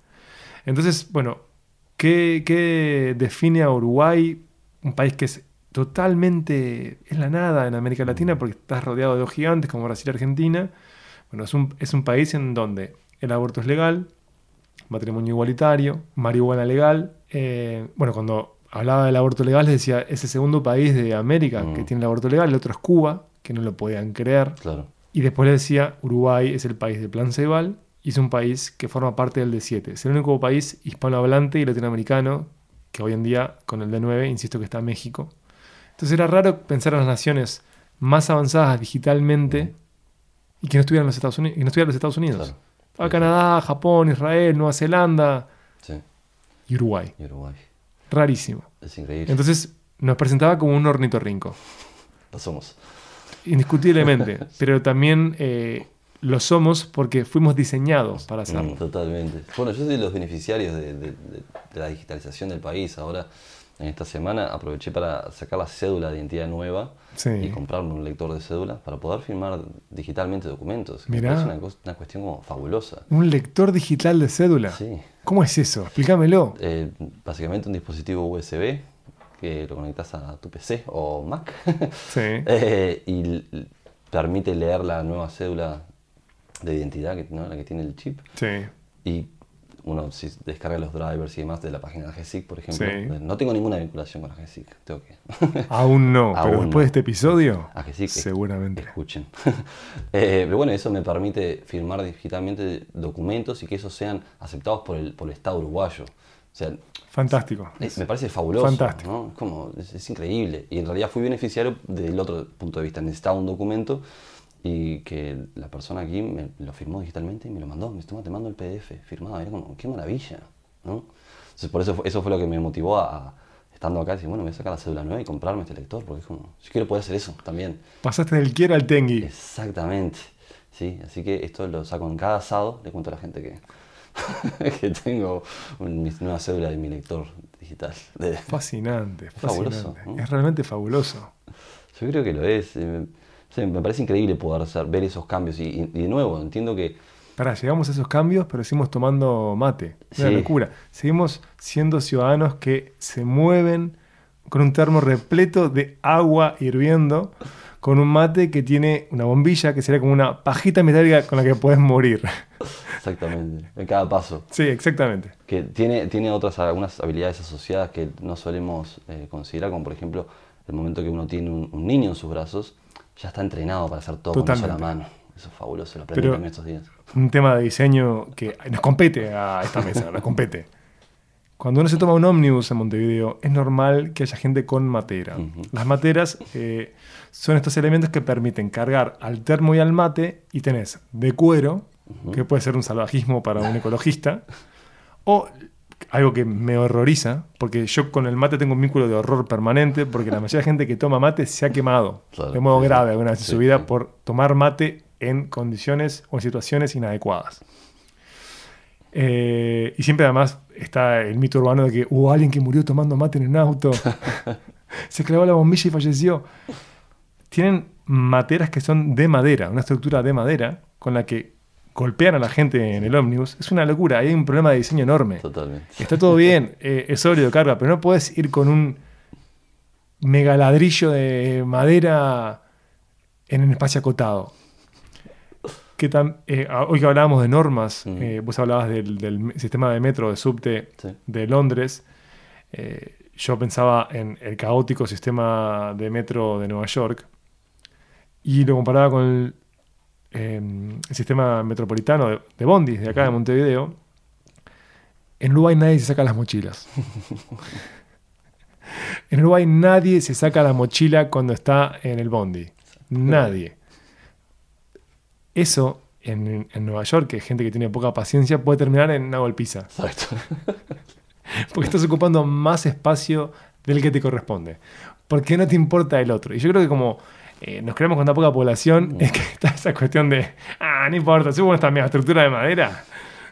Entonces, bueno, ¿qué, qué define a Uruguay? Un país que es totalmente es la nada en América Latina porque estás rodeado de dos gigantes como Brasil y Argentina. Bueno, es un, es un país en donde el aborto es legal, matrimonio igualitario, marihuana legal. Eh, bueno, cuando hablaba del aborto legal les decía, es el segundo país de América que Mm. tiene el aborto legal, el otro es Cuba, que no lo podían creer. Claro. Y después le decía, Uruguay es el país de Plan Ceibal y es un país que forma parte del D7. Es el único país hispanohablante y latinoamericano que hoy en día, con el D9, insisto que está México. Entonces era raro pensar en las naciones más avanzadas digitalmente y que no estuvieran los Estados Unidos. Y no estuvieran los Estados Unidos. Claro. Estaba Canadá, Japón, Israel, Nueva Zelanda Sí. y Uruguay. Y Uruguay. Rarísimo. Es increíble. Entonces nos presentaba como un ornitorrinco. Lo somos. Indiscutiblemente, pero también eh, lo somos porque fuimos diseñados para Mm, hacerlo. totalmente. Bueno, yo soy de los beneficiarios de, de- de- de la digitalización del país. Ahora, en esta semana, aproveché para sacar la cédula de identidad nueva Sí. y comprarme un lector de cédula para poder firmar digitalmente documentos. Me Mirá. parece una, cuestión como fabulosa. Un lector digital de cédula. Sí. ¿Cómo es eso? Explícamelo. Eh, básicamente un dispositivo USB que lo conectas a tu PC o Mac Sí. Eh, y permite leer la nueva cédula de identidad, que, ¿no? la que tiene el chip. Sí. Y uno si descarga los drivers y demás de la página de GESIC, por ejemplo. Sí. eh, No tengo ninguna vinculación con la GESIC, tengo que... Aún no, pero Aún después no. de este episodio, A seguramente. Escuchen. Eh, pero bueno, eso me permite firmar digitalmente documentos y que esos sean aceptados por el, por el Estado uruguayo. O sea, Fantástico. Eh, me parece fabuloso. Fantástico. ¿no? Es como, es, es increíble. Y en realidad fui beneficiario del otro punto de vista. Necesitaba un documento y que la persona aquí me lo firmó digitalmente y me lo mandó. Me estuvo te mando el PDF firmado. Era como, qué maravilla. ¿no? Entonces, por eso, fue- eso fue lo que me motivó a, a- estando acá, decir, bueno, voy a sacar la cédula nueva y comprarme este lector. Porque es como, yo quiero poder hacer eso también. Pasaste del quiero al tengui. Exactamente. Sí, así que esto lo saco en cada asado. Le cuento a la gente que, que tengo mi nueva cédula de mi lector digital. Fascinante, Fabuloso, fascinante. ¿no? Es realmente fabuloso. Yo creo que lo es. O sea, me parece increíble poder ver esos cambios. Y, y- y de nuevo, entiendo que Pará, llegamos a esos cambios, pero seguimos tomando mate. Una Sí. locura. Seguimos siendo ciudadanos que se mueven con un termo repleto de agua hirviendo, con un mate que tiene una bombilla que sería como una pajita metálica con la que puedes morir. Exactamente, en cada paso. Sí, exactamente. Que tiene, tiene otras algunas habilidades asociadas que no solemos eh, considerar, como por ejemplo el momento que uno tiene un, un niño en sus brazos, ya está entrenado para hacer todo con una sola Totalmente. mano. Eso es fabuloso, lo aprendí también estos días. Un tema de diseño que nos compete a esta mesa, nos compete. Cuando uno se toma un ómnibus en Montevideo, es normal que haya gente con matera. Las materas eh, son estos elementos que permiten cargar al termo y al mate y tenés de cuero, que puede ser un salvajismo para un ecologista, o algo que me horroriza, porque yo con el mate tengo un vínculo de horror permanente, porque la mayoría de gente que toma mate se ha quemado Claro, de modo sí, grave alguna vez en Sí, su vida sí. por tomar mate en condiciones o en situaciones inadecuadas. Eh, y siempre además está el mito urbano de que hubo alguien que murió tomando mate en un auto, se clavó la bombilla y falleció. Tienen materas que son de madera, una estructura de madera con la que golpean a la gente en el ómnibus. Es una locura, hay un problema de diseño enorme. Totalmente. Está todo bien, eh, es sólido, carga, pero no puedes ir con un mega ladrillo de madera en un espacio acotado. Que eh, hoy que hablábamos de normas, Mm. eh, vos hablabas del, sistema de metro, de subte Sí. de Londres. yo pensaba en el caótico sistema de metro de Nueva York y lo comparaba con el, eh, el sistema metropolitano de, de Bondis de acá de Montevideo. En Uruguay nadie se saca las mochilas. en Uruguay nadie se saca la mochila cuando está en el Bondi. Nadie. Eso en, en Nueva York, que gente que tiene poca paciencia, puede terminar en una golpiza. Exacto. Porque estás ocupando más espacio del que te corresponde. Porque no te importa el otro. Y yo creo que como eh, nos creemos con tan poca población, es que está esa cuestión de, ah, no importa, subo esta mega estructura de madera,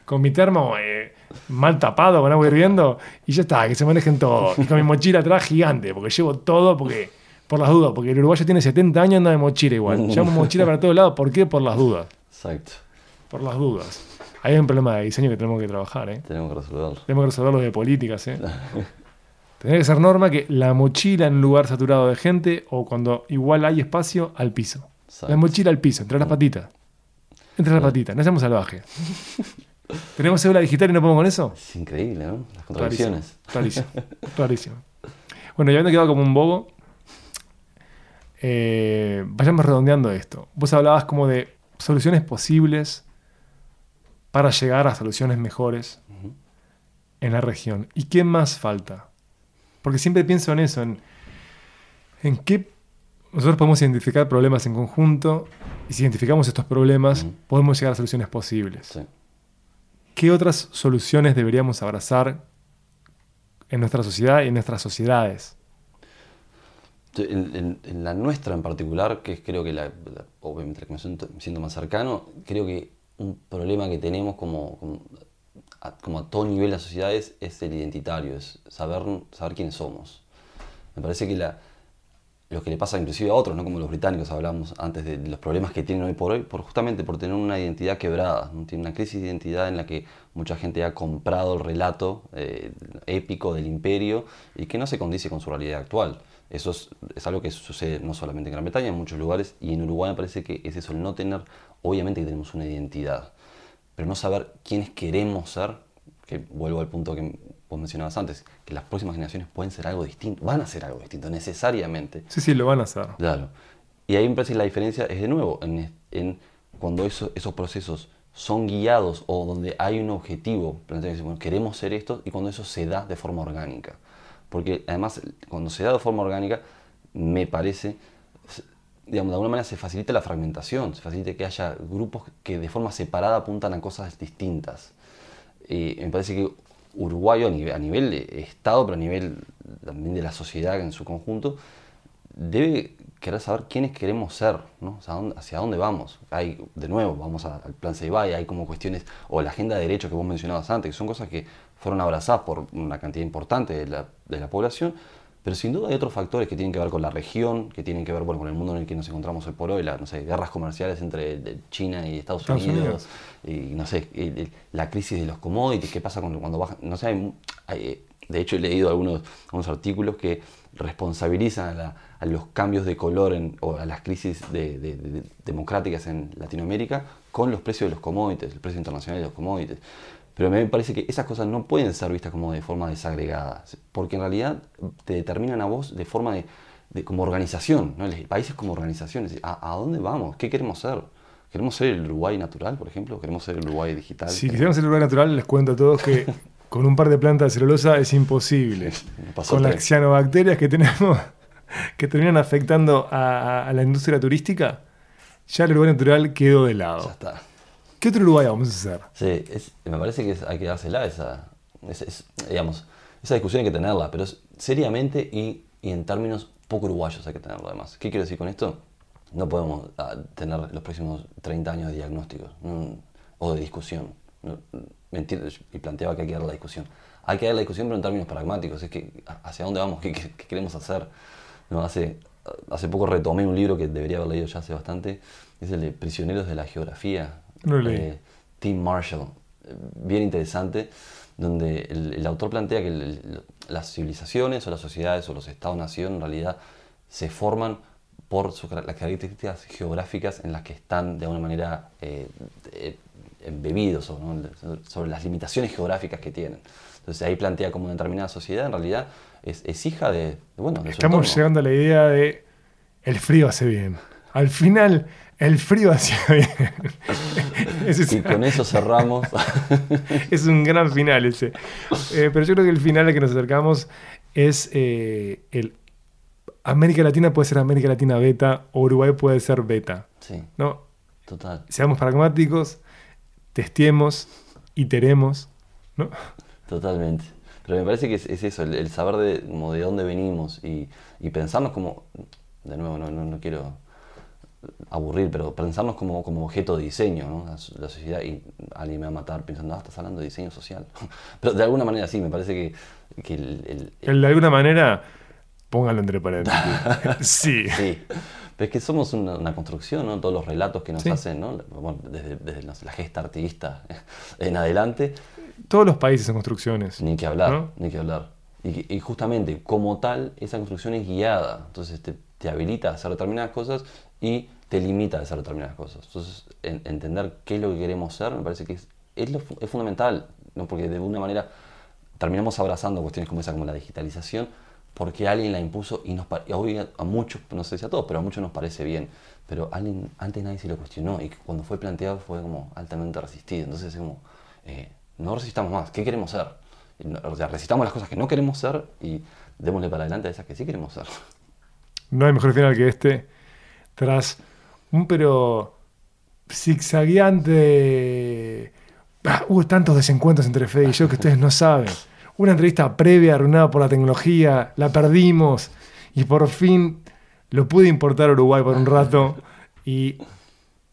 con mi termo eh, mal tapado, con agua hirviendo, y ya está, que se manejen todos. Y con mi mochila atrás gigante, porque llevo todo, porque por las dudas, porque el uruguayo tiene 70 años, anda de mochila igual. Llevamos mochila para todos lados, ¿por qué? Por las dudas. Exacto. Por las dudas. Hay un problema de diseño que tenemos que trabajar, ¿eh? Tenemos que resolverlo. Tenemos que resolverlo de políticas, ¿eh? Tendría que ser norma que la mochila en un lugar saturado de gente o cuando igual hay espacio, al piso. Exacto. La mochila al piso, entre las patitas. Entre las patitas, no seamos salvajes. ¿Tenemos cédula digital y no podemos con eso? Es increíble, ¿no? Las contradicciones. Clarísimo. Clarísimo. Bueno, y habiendo quedado como un bobo, eh, vayamos redondeando esto. Vos hablabas como de soluciones posibles para llegar a soluciones mejores en la región. ¿Y qué más falta? Porque siempre pienso en eso, en, en qué nosotros podemos identificar problemas en conjunto y si identificamos estos problemas, podemos llegar a soluciones posibles. Sí. ¿Qué otras soluciones deberíamos abrazar en nuestra sociedad y en nuestras sociedades? En, en- en la nuestra en particular, que es creo que la, la- obviamente la que me siento, me siento más cercano, creo que un problema que tenemos como, como, como a todo nivel de las sociedades es el identitario, es saber, saber quiénes somos. Me parece que la, lo que le pasa inclusive a otros, ¿no? como los británicos hablamos antes de los problemas que tienen hoy por hoy, por justamente por tener una identidad quebrada, ¿no? tiene una crisis de identidad en la que mucha gente ha comprado el relato eh, épico del imperio y que no se condice con su realidad actual. Eso es, es algo que sucede no solamente en Gran Bretaña, en muchos lugares, y en Uruguay me parece que es eso, el no tener, obviamente que tenemos una identidad, pero no saber quiénes queremos ser, que vuelvo al punto que vos mencionabas antes, que las próximas generaciones pueden ser algo distinto, van a ser algo distinto, necesariamente. Sí, sí, lo van a hacer. Claro. Y ahí me parece que la diferencia es de nuevo en, en cuando eso- esos procesos son guiados o donde hay un objetivo, bueno, queremos ser esto, y cuando eso se da de forma orgánica. Porque además, cuando se da de forma orgánica, me parece, digamos, de alguna manera se facilita la fragmentación, se facilita que haya grupos que de forma separada apuntan a cosas distintas. Eh, me parece que Uruguay a nivel, de Estado, pero a nivel también de la sociedad en su conjunto, debe querer saber quiénes queremos ser, ¿no? hacia, dónde, vamos. Hay, de nuevo, vamos a- al plan Ceibay, hay como cuestiones, o la agenda de derechos que vos mencionabas antes, que son cosas que fueron abrazadas por una cantidad importante de la, de la población, pero sin duda hay otros factores que tienen que ver con la región, que tienen que ver bueno, con el mundo en el que nos encontramos hoy por hoy, las no sé, guerras comerciales entre China y Estados, Estados Unidos, y no sé, la crisis de los commodities, qué pasa cuando, cuando bajan, no sé, hay, hay, De hecho, he leído algunos, algunos artículos que responsabilizan a, la- a los cambios de color en- o a las crisis de- de- de- democráticas en Latinoamérica con los precios de los commodities, el precio internacional de los commodities. Pero a mí me parece que esas cosas no pueden ser vistas como de forma desagregada, porque en realidad te determinan a vos de forma de, de- como organización, ¿no? el país es como organización, es decir, ¿a, a dónde vamos? ¿Qué queremos ser? ¿Queremos ser el Uruguay natural, por ejemplo? ¿Queremos ser el Uruguay digital? Si quisiéramos el lugar natural, les cuento a todos que con un par de plantas de celulosa es imposible. Con las cianobacterias que tenemos, que terminan afectando a, a- la industria turística, ya el lugar natural quedó de Ya lado. está. ¿Qué otro Uruguay vamos a hacer? Sí, me parece que hay que dársela esa, es- es- digamos, esa discusión hay que tenerla, pero seriamente y, y en términos poco uruguayos hay que tenerlo además. ¿Qué quiero decir con esto? No podemos ah, tener los próximos 30 años de diagnósticos mm, o de discusión. No, me entiendo, y planteaba que hay que dar la discusión. Hay que dar la discusión, pero en términos pragmáticos. Es que, ¿hacia dónde vamos? ¿Qué, qué- qué queremos hacer? No, hace, hace poco retomé un libro que debería haber leído ya hace bastante. Es el de Prisioneros de la Geografía. Leí. de Tim Marshall. Eh, Bien interesante, donde el, el autor plantea que el- las civilizaciones o las sociedades o los estados-nación en realidad se forman por sus las características geográficas en las que están de alguna manera eh, eh, embebidos ¿no? sobre las limitaciones geográficas que tienen. Entonces ahí plantea como una determinada sociedad en realidad es, es hija de, de, bueno, de su Estamos entorno. llegando a la idea de el frío hace bien. Al final, el frío hacía bien. Es, Y con eso cerramos. es un gran final ese. Eh, pero yo creo que el final al que nos acercamos es eh, el América Latina puede ser América Latina beta o Uruguay puede ser beta. sí, ¿no? total. Seamos pragmáticos, testiemos, iteremos. ¿no? Totalmente. Pero me parece que es, es eso, el, el saber de, como de dónde venimos y, y pensarnos como, de nuevo, no, no, no quiero aburrir, pero pensarnos como, como objeto de diseño, ¿no? La, la sociedad, y alguien me va a matar pensando, ah, estás hablando de diseño social. pero de alguna manera sí, me parece que, que el, el- El de alguna manera, póngalo entre paréntesis. sí. Sí, pero es que somos una, una construcción, ¿no? Todos los relatos que nos Sí. hacen, ¿no? Bueno, desde, desde la gesta artista en adelante, Todos los países son construcciones. Ni que hablar, ¿No? ni que hablar. Y, y justamente, como tal, esa construcción es guiada. Entonces te, te habilita a hacer determinadas cosas y te limita a hacer determinadas cosas. Entonces, en- entender qué es lo que queremos ser me parece que es, es, lo es fundamental, ¿no? porque de alguna manera terminamos abrazando cuestiones como esa, como la digitalización, porque alguien la impuso y nos y hoy a, a muchos, no sé si a todos, pero a muchos nos parece bien. Pero alguien, antes nadie se lo cuestionó y cuando fue planteado fue como altamente resistido. Entonces es como, eh, no resistamos más, ¿qué queremos ser? O sea, resistamos las cosas que no queremos ser y démosle para adelante a esas que sí queremos ser. No hay mejor final que este. Tras un pero zigzagueante. Ah, hubo tantos desencuentros entre Fede y yo que ustedes no saben. Una entrevista previa arruinada por la tecnología, la perdimos y por fin lo pude importar a Uruguay por un rato. Y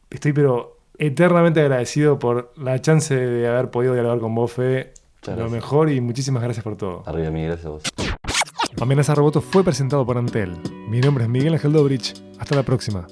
estoy, pero eternamente agradecido por la chance de haber podido dialogar con vos, Fede. Lo mejor y muchísimas gracias por todo. Arriba, mi gracias a vos. Amenaza Roboto fue presentado por Antel. Mi nombre es Miguel Ángel Dobrich. Hasta la próxima.